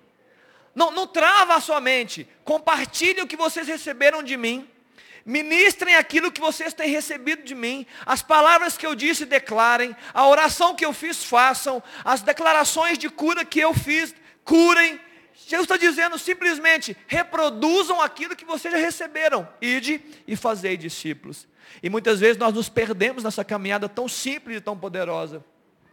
[SPEAKER 6] Não, não trava a sua mente. Compartilhem o que vocês receberam de mim. Ministrem aquilo que vocês têm recebido de mim. As palavras que eu disse, declarem. A oração que eu fiz, façam. As declarações de cura que eu fiz, curem. Jesus está dizendo simplesmente, reproduzam aquilo que vocês já receberam. Ide e fazei discípulos. E muitas vezes nós nos perdemos nessa caminhada tão simples e tão poderosa.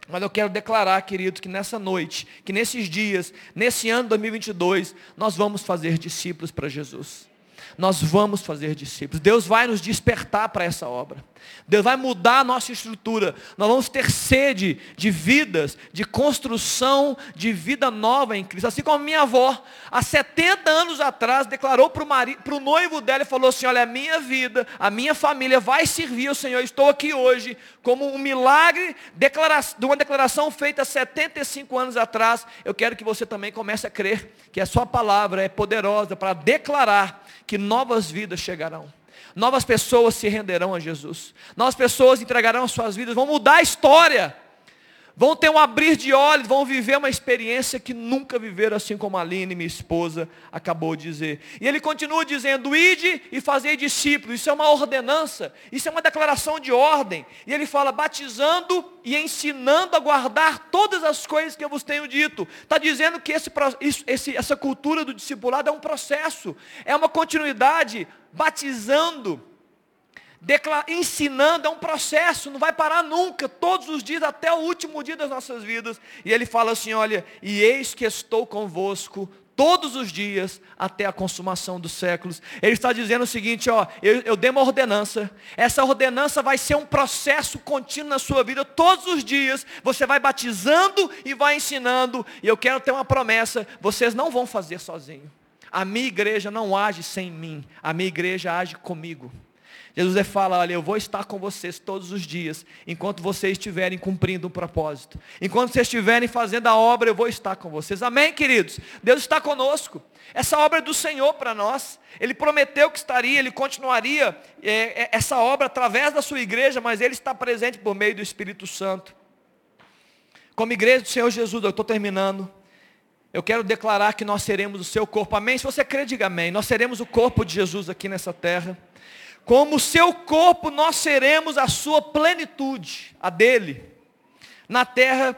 [SPEAKER 6] Mas eu quero declarar, queridos, que nessa noite, que nesses dias, nesse ano 2022, nós vamos fazer discípulos para Jesus nós vamos fazer discípulos. Deus vai nos despertar para essa obra. Deus vai mudar a nossa estrutura. Nós vamos ter sede de vidas, de construção de vida nova em Cristo. Assim como minha avó, há 70 anos atrás, declarou para o, para o noivo dela e falou assim: Olha, a minha vida, a minha família vai servir ao Senhor. Estou aqui hoje como um milagre de uma declaração feita 75 anos atrás. Eu quero que você também comece a crer que a sua palavra é poderosa para declarar que novas vidas chegarão. Novas pessoas se renderão a Jesus. Novas pessoas entregarão suas vidas, vão mudar a história vão ter um abrir de olhos, vão viver uma experiência que nunca viveram, assim como a Aline, minha esposa, acabou de dizer. E ele continua dizendo: ide e fazei discípulos. Isso é uma ordenança, isso é uma declaração de ordem. E ele fala: batizando e ensinando a guardar todas as coisas que eu vos tenho dito. Está dizendo que esse, esse, essa cultura do discipulado é um processo, é uma continuidade, batizando ensinando, é um processo, não vai parar nunca, todos os dias, até o último dia das nossas vidas. E ele fala assim: olha, e eis que estou convosco todos os dias até a consumação dos séculos. Ele está dizendo o seguinte, ó, eu, eu dei uma ordenança, essa ordenança vai ser um processo contínuo na sua vida, todos os dias, você vai batizando e vai ensinando, e eu quero ter uma promessa, vocês não vão fazer sozinho. A minha igreja não age sem mim, a minha igreja age comigo. Jesus fala, olha, eu vou estar com vocês todos os dias, enquanto vocês estiverem cumprindo o um propósito. Enquanto vocês estiverem fazendo a obra, eu vou estar com vocês. Amém, queridos? Deus está conosco. Essa obra é do Senhor para nós. Ele prometeu que estaria, Ele continuaria é, é, essa obra através da sua igreja, mas Ele está presente por meio do Espírito Santo. Como igreja do Senhor Jesus, eu estou terminando. Eu quero declarar que nós seremos o seu corpo. Amém? Se você crê, diga amém. Nós seremos o corpo de Jesus aqui nessa terra. Como seu corpo, nós seremos a sua plenitude, a dele, na terra,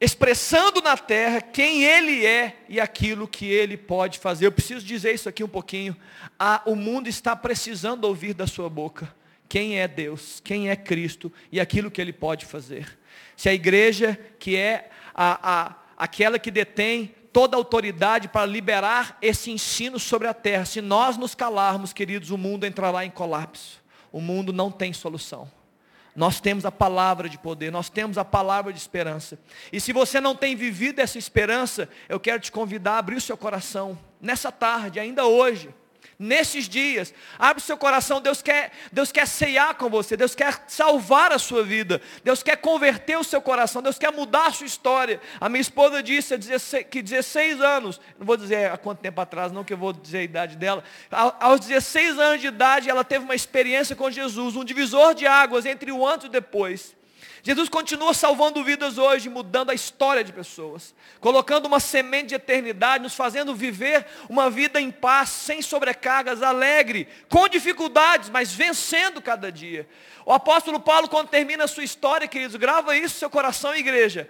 [SPEAKER 6] expressando na terra quem ele é e aquilo que ele pode fazer. Eu preciso dizer isso aqui um pouquinho. Ah, o mundo está precisando ouvir da sua boca quem é Deus, quem é Cristo e aquilo que ele pode fazer. Se a igreja, que é a, a, aquela que detém toda autoridade para liberar esse ensino sobre a terra. Se nós nos calarmos, queridos, o mundo entrará em colapso. O mundo não tem solução. Nós temos a palavra de poder, nós temos a palavra de esperança. E se você não tem vivido essa esperança, eu quero te convidar a abrir o seu coração nessa tarde, ainda hoje nesses dias. Abre o seu coração, Deus quer, Deus quer ceiar com você, Deus quer salvar a sua vida, Deus quer converter o seu coração, Deus quer mudar a sua história. A minha esposa disse que 16 anos, não vou dizer há quanto tempo atrás, não que eu vou dizer a idade dela, aos 16 anos de idade ela teve uma experiência com Jesus, um divisor de águas entre o antes e o depois. Jesus continua salvando vidas hoje, mudando a história de pessoas, colocando uma semente de eternidade, nos fazendo viver uma vida em paz, sem sobrecargas, alegre, com dificuldades, mas vencendo cada dia. O apóstolo Paulo, quando termina a sua história, queridos, grava isso no seu coração, igreja.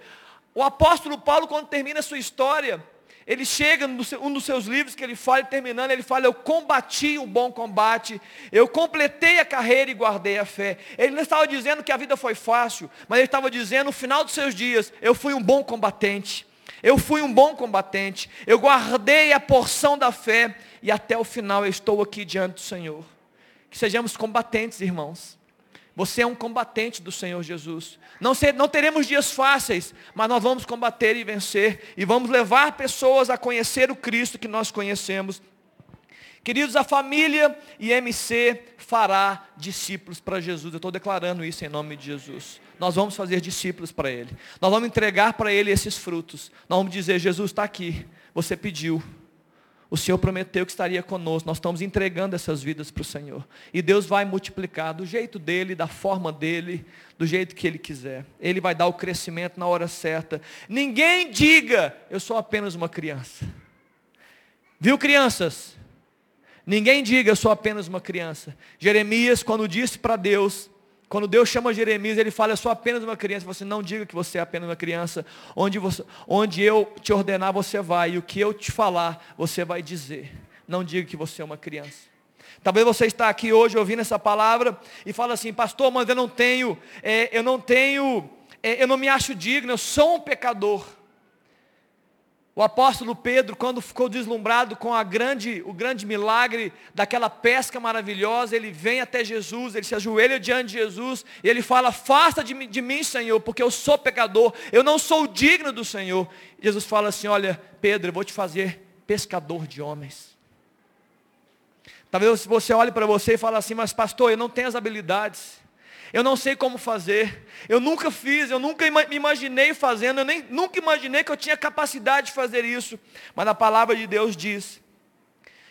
[SPEAKER 6] O apóstolo Paulo, quando termina a sua história, ele chega, um dos seus livros que ele fala, terminando, ele fala, eu combati um bom combate, eu completei a carreira e guardei a fé. Ele não estava dizendo que a vida foi fácil, mas ele estava dizendo, no final dos seus dias, eu fui um bom combatente. Eu fui um bom combatente, eu guardei a porção da fé e até o final eu estou aqui diante do Senhor. Que sejamos combatentes, irmãos. Você é um combatente do Senhor Jesus. Não, ser, não teremos dias fáceis, mas nós vamos combater e vencer. E vamos levar pessoas a conhecer o Cristo que nós conhecemos. Queridos, a família IMC fará discípulos para Jesus. Eu estou declarando isso em nome de Jesus. Nós vamos fazer discípulos para Ele. Nós vamos entregar para Ele esses frutos. Nós vamos dizer, Jesus está aqui. Você pediu. O Senhor prometeu que estaria conosco. Nós estamos entregando essas vidas para o Senhor. E Deus vai multiplicar do jeito dele, da forma dele, do jeito que ele quiser. Ele vai dar o crescimento na hora certa. Ninguém diga, eu sou apenas uma criança. Viu, crianças? Ninguém diga, eu sou apenas uma criança. Jeremias, quando disse para Deus Quando Deus chama Jeremias, ele fala, eu sou apenas uma criança. Você não diga que você é apenas uma criança. Onde, você, onde eu te ordenar, você vai. E o que eu te falar, você vai dizer. Não diga que você é uma criança. Talvez você está aqui hoje ouvindo essa palavra e fala assim, pastor, mas eu não tenho, é, eu não tenho, é, eu não me acho digno, eu sou um pecador. O apóstolo Pedro, quando ficou deslumbrado com a grande, o grande milagre daquela pesca maravilhosa, ele vem até Jesus, ele se ajoelha diante de Jesus, e ele fala, afasta de, de mim, Senhor, porque eu sou pecador, eu não sou digno do Senhor. Jesus fala assim, olha, Pedro, eu vou te fazer pescador de homens. Talvez você olhe para você e fale assim, mas pastor, eu não tenho as habilidades. Eu não sei como fazer. Eu nunca fiz, eu nunca me imaginei fazendo, eu nem, nunca imaginei que eu tinha capacidade de fazer isso. Mas a palavra de Deus diz.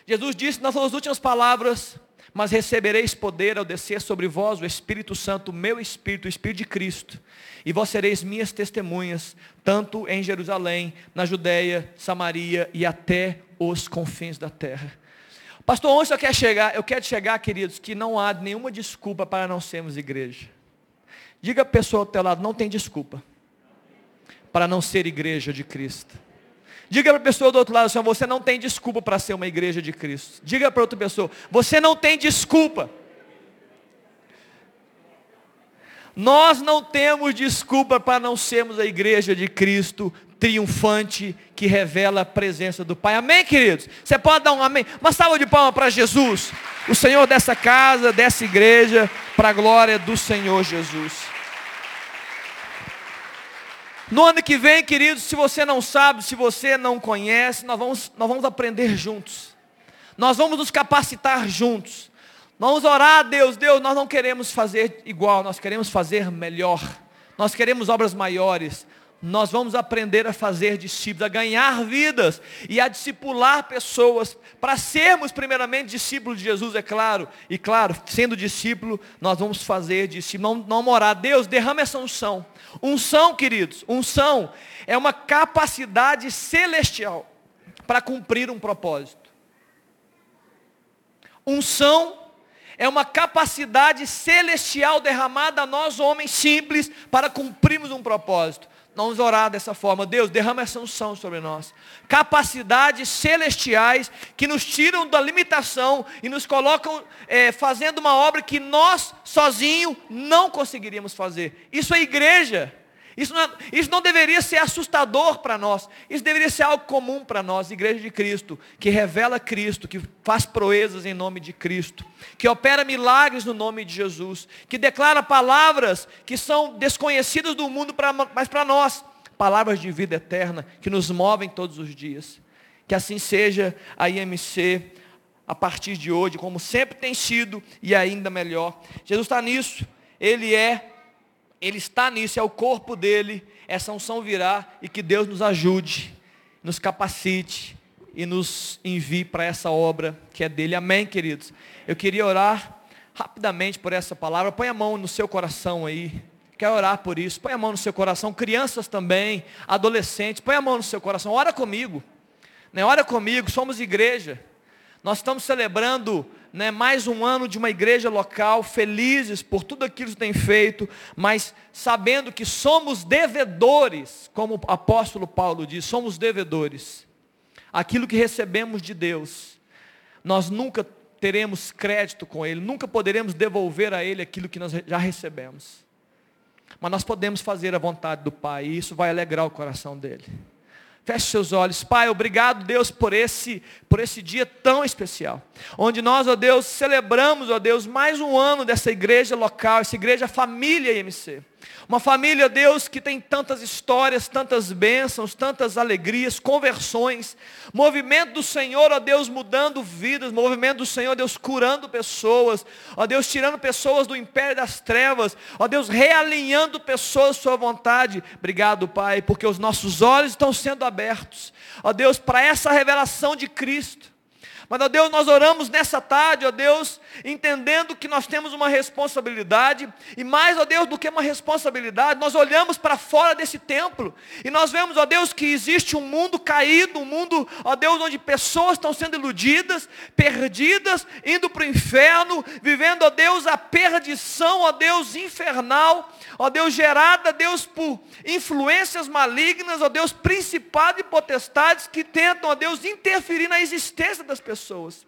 [SPEAKER 6] Jesus disse nas suas últimas palavras, mas recebereis poder ao descer sobre vós o Espírito Santo, o meu Espírito, o Espírito de Cristo. E vós sereis minhas testemunhas, tanto em Jerusalém, na Judéia, Samaria e até os confins da terra. Pastor, onde você quer chegar? Eu quero chegar, queridos, que não há nenhuma desculpa para não sermos igreja. Diga a pessoa ao teu lado, não tem desculpa para não ser igreja de Cristo. Diga para a pessoa do outro lado, assim, você não tem desculpa para ser uma igreja de Cristo. Diga para outra pessoa, você não tem desculpa. Nós não temos desculpa para não sermos a igreja de Cristo triunfante que revela a presença do Pai. Amém, queridos? Você pode dar um amém? Uma salva de palmas para Jesus, o Senhor dessa casa, dessa igreja, para a glória do Senhor Jesus. No ano que vem, queridos, se você não sabe, se você não conhece, nós vamos, nós vamos aprender juntos. Nós vamos nos capacitar juntos. Nós vamos orar a Deus, Deus, nós não queremos fazer igual, nós queremos fazer melhor. Nós queremos obras maiores nós vamos aprender a fazer discípulos, a ganhar vidas e a discipular pessoas, para sermos primeiramente discípulos de Jesus, é claro. E claro, sendo discípulo, nós vamos fazer discípulo, não, não morar. Deus, derrama essa unção. Unção, queridos, unção é uma capacidade celestial para cumprir um propósito. Unção é uma capacidade celestial derramada a nós, homens simples, para cumprirmos um propósito. Vamos orar dessa forma. Deus, derrama essa unção sobre nós. Capacidades celestiais que nos tiram da limitação e nos colocam é, fazendo uma obra que nós sozinhos não conseguiríamos fazer. Isso é igreja. Isso não, isso não deveria ser assustador para nós. Isso deveria ser algo comum para nós, igreja de Cristo, que revela Cristo, que faz proezas em nome de Cristo, que opera milagres no nome de Jesus, que declara palavras que são desconhecidas do mundo, pra, mas para nós, palavras de vida eterna, que nos movem todos os dias. Que assim seja a IMC a partir de hoje, como sempre tem sido e ainda melhor. Jesus está nisso. Ele é ele está nisso, é o corpo dele, essa unção virá e que Deus nos ajude, nos capacite e nos envie para essa obra que é dele. Amém, queridos? Eu queria orar rapidamente por essa palavra. Põe a mão no seu coração aí. Quer orar por isso? Põe a mão no seu coração. Crianças também, adolescentes, põe a mão no seu coração. Ora comigo. Né? Ora comigo, somos igreja. Nós estamos celebrando né, mais um ano de uma igreja local, felizes por tudo aquilo que tem feito, mas sabendo que somos devedores, como o apóstolo Paulo diz, somos devedores. Aquilo que recebemos de Deus, nós nunca teremos crédito com Ele, nunca poderemos devolver a Ele aquilo que nós já recebemos. Mas nós podemos fazer a vontade do Pai, e isso vai alegrar o coração dele. Feche seus olhos. Pai, obrigado, Deus, por esse, por esse dia tão especial. Onde nós, ó Deus, celebramos, ó Deus, mais um ano dessa igreja local, essa igreja família IMC. Uma família, Deus, que tem tantas histórias, tantas bênçãos, tantas alegrias, conversões. Movimento do Senhor, ó Deus, mudando vidas. Movimento do Senhor, Deus, curando pessoas. Ó Deus, tirando pessoas do império das trevas. Ó Deus, realinhando pessoas à sua vontade. Obrigado, Pai, porque os nossos olhos estão sendo abertos. Ó Deus, para essa revelação de Cristo. Mas, ó Deus, nós oramos nessa tarde, ó Deus, entendendo que nós temos uma responsabilidade, e mais, ó Deus, do que uma responsabilidade, nós olhamos para fora desse templo, e nós vemos, ó Deus, que existe um mundo caído, um mundo, ó Deus, onde pessoas estão sendo iludidas, perdidas, indo para o inferno, vivendo, ó Deus, a perdição, ó Deus, infernal, ó Deus, gerada, Deus, por influências malignas, ó Deus, principado e potestades que tentam, ó Deus, interferir na existência das pessoas.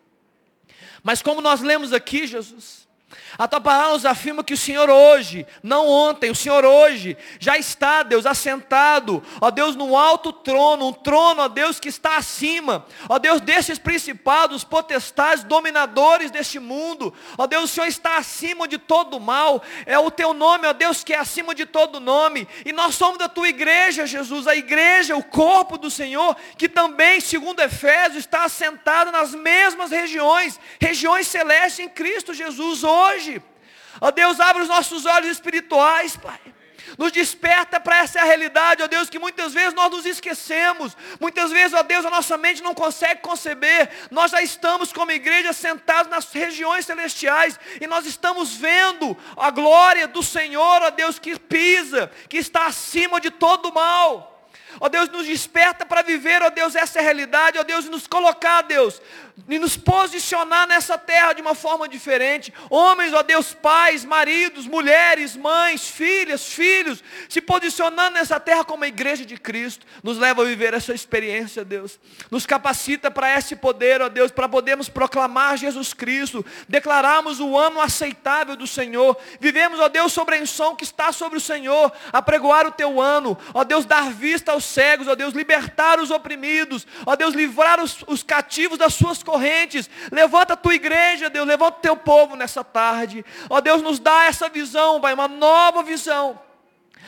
[SPEAKER 6] Mas como nós lemos aqui, Jesus, a tua palavra nos afirma que o Senhor hoje, não ontem, o Senhor hoje, já está, Deus, assentado, ó Deus, no alto trono, um trono, ó Deus, que está acima, ó Deus, desses principados, potestades, dominadores deste mundo, ó Deus, o Senhor está acima de todo mal, é o teu nome, ó Deus, que é acima de todo nome, e nós somos da tua igreja, Jesus, a igreja, o corpo do Senhor, que também, segundo Efésios, está assentado nas mesmas regiões, regiões celestes em Cristo Jesus, hoje hoje. Ó Deus, abre os nossos olhos espirituais, Pai. Nos desperta para essa realidade, ó Deus, que muitas vezes nós nos esquecemos. Muitas vezes, ó Deus, a nossa mente não consegue conceber. Nós já estamos como igreja sentados nas regiões celestiais e nós estamos vendo a glória do Senhor, ó Deus, que pisa, que está acima de todo mal. Ó Deus, nos desperta para viver, ó Deus, essa realidade, ó Deus, e nos colocar, Deus, e nos posicionar nessa terra de uma forma diferente. Homens, ó Deus, pais, maridos, mulheres, mães, filhas, filhos, se posicionando nessa terra como a igreja de Cristo, nos leva a viver essa experiência, Deus. Nos capacita para esse poder, ó Deus, para podermos proclamar Jesus Cristo, declararmos o ano aceitável do Senhor. Vivemos, ó Deus, sobre a unção que está sobre o Senhor, apregoar o teu ano, ó Deus, dar vista aos cegos, ó Deus, libertar os oprimidos, ó Deus, livrar os, os cativos das suas correntes. Levanta a tua igreja, Deus, levanta o teu povo nessa tarde. Ó Deus, nos dá essa visão, Pai, uma nova visão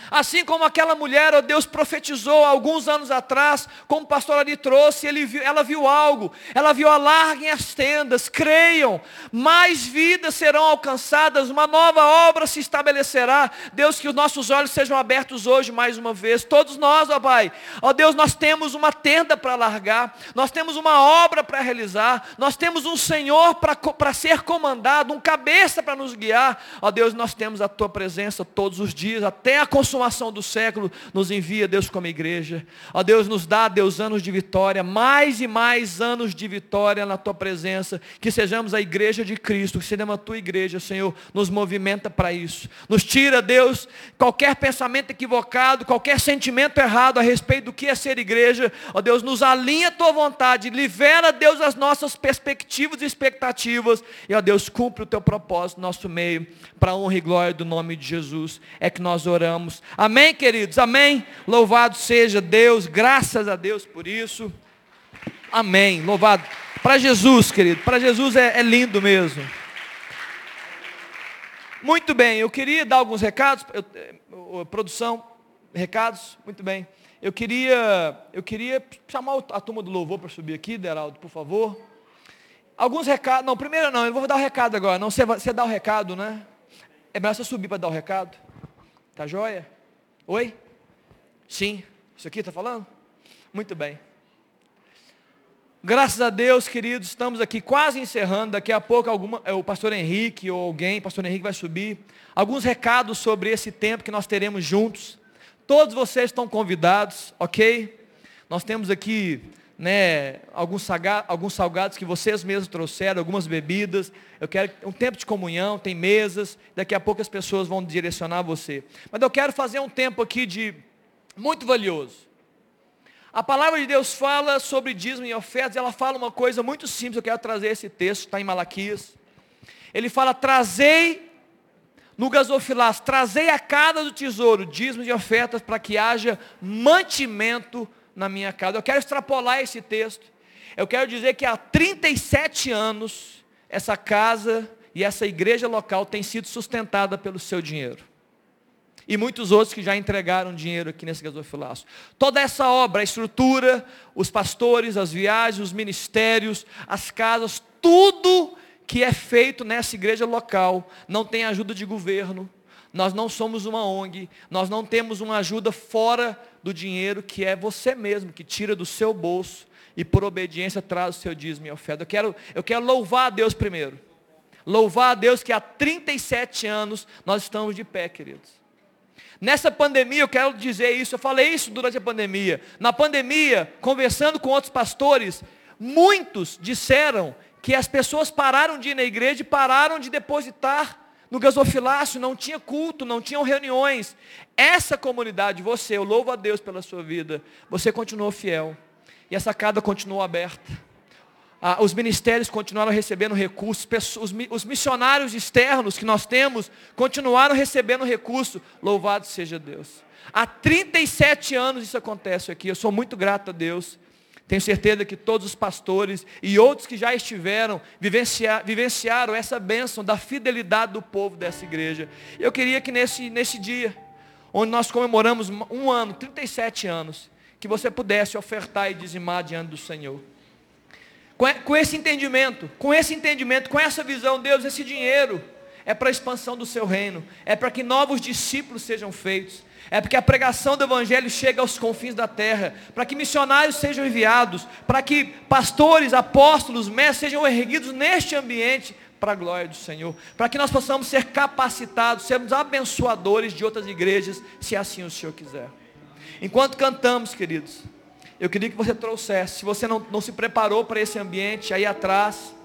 [SPEAKER 6] Assim como aquela mulher, ó oh Deus, profetizou alguns anos atrás, como o pastor ali trouxe, viu, ela viu algo, ela viu alarguem as tendas, creiam, mais vidas serão alcançadas, uma nova obra se estabelecerá. Deus, que os nossos olhos sejam abertos hoje mais uma vez. Todos nós, ó Pai, ó Deus, nós temos uma tenda para largar, nós temos uma obra para realizar, nós temos um Senhor para ser comandado, um cabeça para nos guiar. Ó Deus, nós temos a Tua presença todos os dias, até a consumação do século, nos envia, Deus, como igreja. Ó Deus, nos dá, Deus, anos de vitória, mais e mais anos de vitória na tua presença. Que sejamos a igreja de Cristo, que sejamos a tua igreja, Senhor. Nos movimenta para isso. Nos tira, Deus, qualquer pensamento equivocado, qualquer sentimento errado a respeito do que é ser igreja. Ó Deus, nos alinha a tua vontade, libera, Deus, as nossas perspectivas e expectativas. E, ó Deus, cumpre o teu propósito no nosso meio, para honra e glória do nome de Jesus. É que nós oramos. Amém, queridos? Amém? Louvado seja Deus, graças a Deus por isso. Amém. Louvado. Para Jesus, querido, para Jesus é, é, lindo mesmo. Muito bem, eu queria dar alguns recados. Eu, eu, produção, recados, muito bem. Eu queria, eu queria chamar a turma do louvor para subir aqui, Deraldo, por favor. Alguns recados. Não, primeiro não, eu vou dar o recado agora. Não, você, você dá o recado, né? É melhor você subir para dar o recado. Tá joia? Oi? Sim. Isso aqui está falando? Muito bem. Graças a Deus, queridos, estamos aqui quase encerrando. Daqui a pouco alguma, é, o pastor Henrique ou alguém, pastor Henrique vai subir. Alguns recados sobre esse tempo que nós teremos juntos. Todos vocês estão convidados, ok? Nós temos aqui né, alguns, alguns salgados que vocês mesmos trouxeram, algumas bebidas. Eu quero um tempo de comunhão, tem mesas. Daqui a pouco as pessoas vão direcionar você. Mas eu quero fazer um tempo aqui de muito valioso. A palavra de Deus fala sobre dízimo e ofertas, ela fala uma coisa muito simples, eu quero trazer esse texto, está em Malaquias. Ele fala, trazei no gasofilaço, trazei a cada do tesouro, dízimos e ofertas, para que haja mantimento na minha casa. Eu quero extrapolar esse texto. Eu quero dizer que há 37 anos, essa casa e essa igreja local tem sido sustentada pelo seu dinheiro. E muitos outros que já entregaram dinheiro aqui nesse gasofilaço. Toda essa obra, a estrutura, os pastores, as viagens, os ministérios, as casas, tudo que é feito nessa igreja local, não tem ajuda de governo, nós não somos uma ONG, nós não temos uma ajuda fora do dinheiro que é você mesmo, que tira do seu bolso e por obediência traz o seu dízimo e oferta. Eu quero, eu quero louvar a Deus primeiro. Louvar a Deus que há 37 anos nós estamos de pé, queridos. Nessa pandemia, eu quero dizer isso, eu falei isso durante a pandemia. Na pandemia, conversando com outros pastores, muitos disseram que as pessoas pararam de ir na igreja e pararam de depositar no gasofilácio, não tinha culto, não tinham reuniões. Essa comunidade, você, eu louvo a Deus pela sua vida, você continuou fiel. E a sacada continuou aberta. Ah, os ministérios continuaram recebendo recursos, os, os missionários externos que nós temos continuaram recebendo recurso. Louvado seja Deus. Há 37 anos isso acontece aqui. Eu sou muito grato a Deus. Tenho certeza que todos os pastores e outros que já estiveram vivenciar, vivenciaram essa bênção da fidelidade do povo dessa igreja. Eu queria que nesse, nesse dia, onde nós comemoramos um ano, 37 anos, que você pudesse ofertar e dizimar diante do Senhor. Com, com esse entendimento, com esse entendimento, com essa visão, Deus, esse dinheiro é para a expansão do seu reino, é para que novos discípulos sejam feitos é porque a pregação do Evangelho chega aos confins da terra, para que missionários sejam enviados, para que pastores, apóstolos, mestres sejam erguidos neste ambiente, para a glória do Senhor, para que nós possamos ser capacitados, sermos abençoadores de outras igrejas, se assim o Senhor quiser. Enquanto cantamos, queridos, eu queria que você trouxesse, se você não, não se preparou para esse ambiente, aí atrás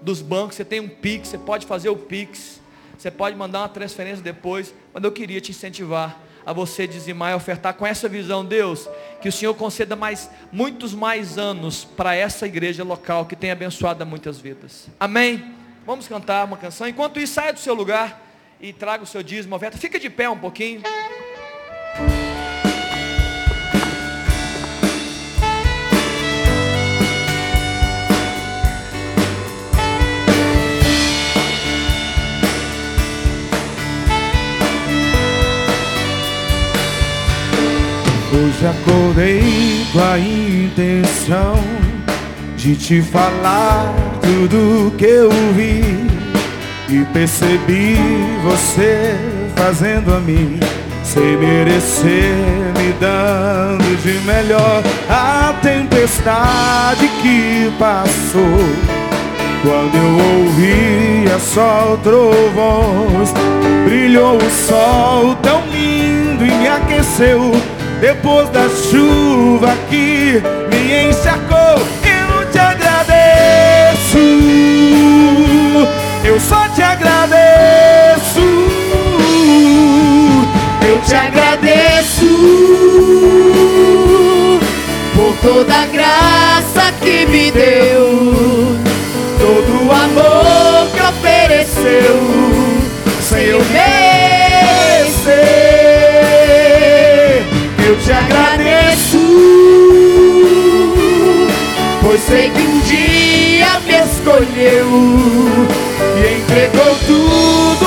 [SPEAKER 6] dos bancos, você tem um Pix, você pode fazer o Pix, você pode mandar uma transferência depois, mas eu queria te incentivar a você dizimar e ofertar com essa visão, Deus, que o Senhor conceda mais, muitos mais anos para essa igreja local que tem abençoado muitas vidas. Amém? Vamos cantar uma canção. Enquanto isso, saia do seu lugar e traga o seu dízimo, oferta. Fica de pé um pouquinho.
[SPEAKER 7] Acordei com a intenção de te falar tudo que eu vi e percebi você fazendo a mim sem merecer, me dando de melhor a tempestade que passou. Quando eu ouvia só trovões, brilhou o sol tão lindo e me aqueceu depois da chuva que me encharcou, eu te agradeço. Eu só te agradeço. Eu te agradeço por toda a graça que me deu, todo o amor que ofereceu, sem eu sei que um dia me escolheu e entregou tudo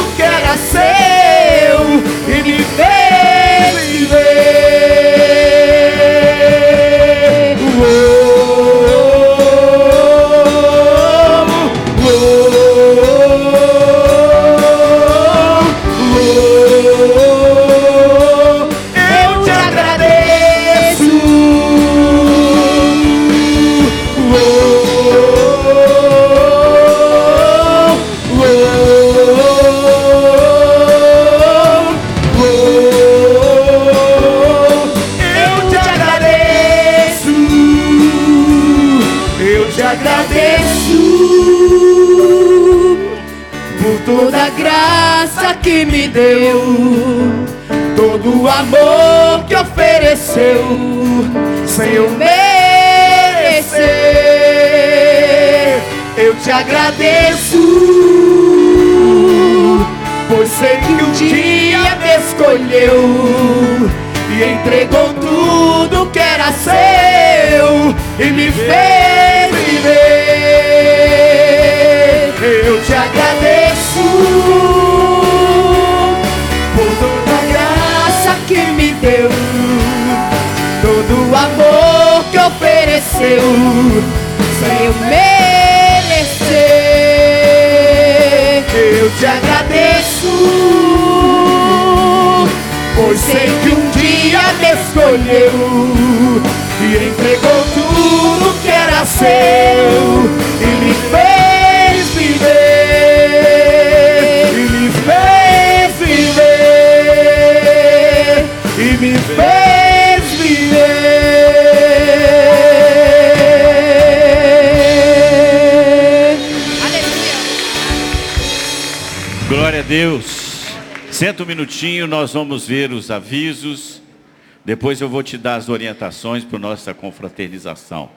[SPEAKER 7] que me deu, todo o amor que ofereceu, sem eu merecer. Eu te agradeço, pois sei que um dia me escolheu e entregou tudo que era seu e me fez ofereceu, sem eu merecer. Eu te agradeço, pois sei que um dia me escolheu e entregou tudo que era seu
[SPEAKER 1] Deus. Senta um minutinho, nós vamos ver os avisos. Depois eu vou te dar as orientações para nossa confraternização.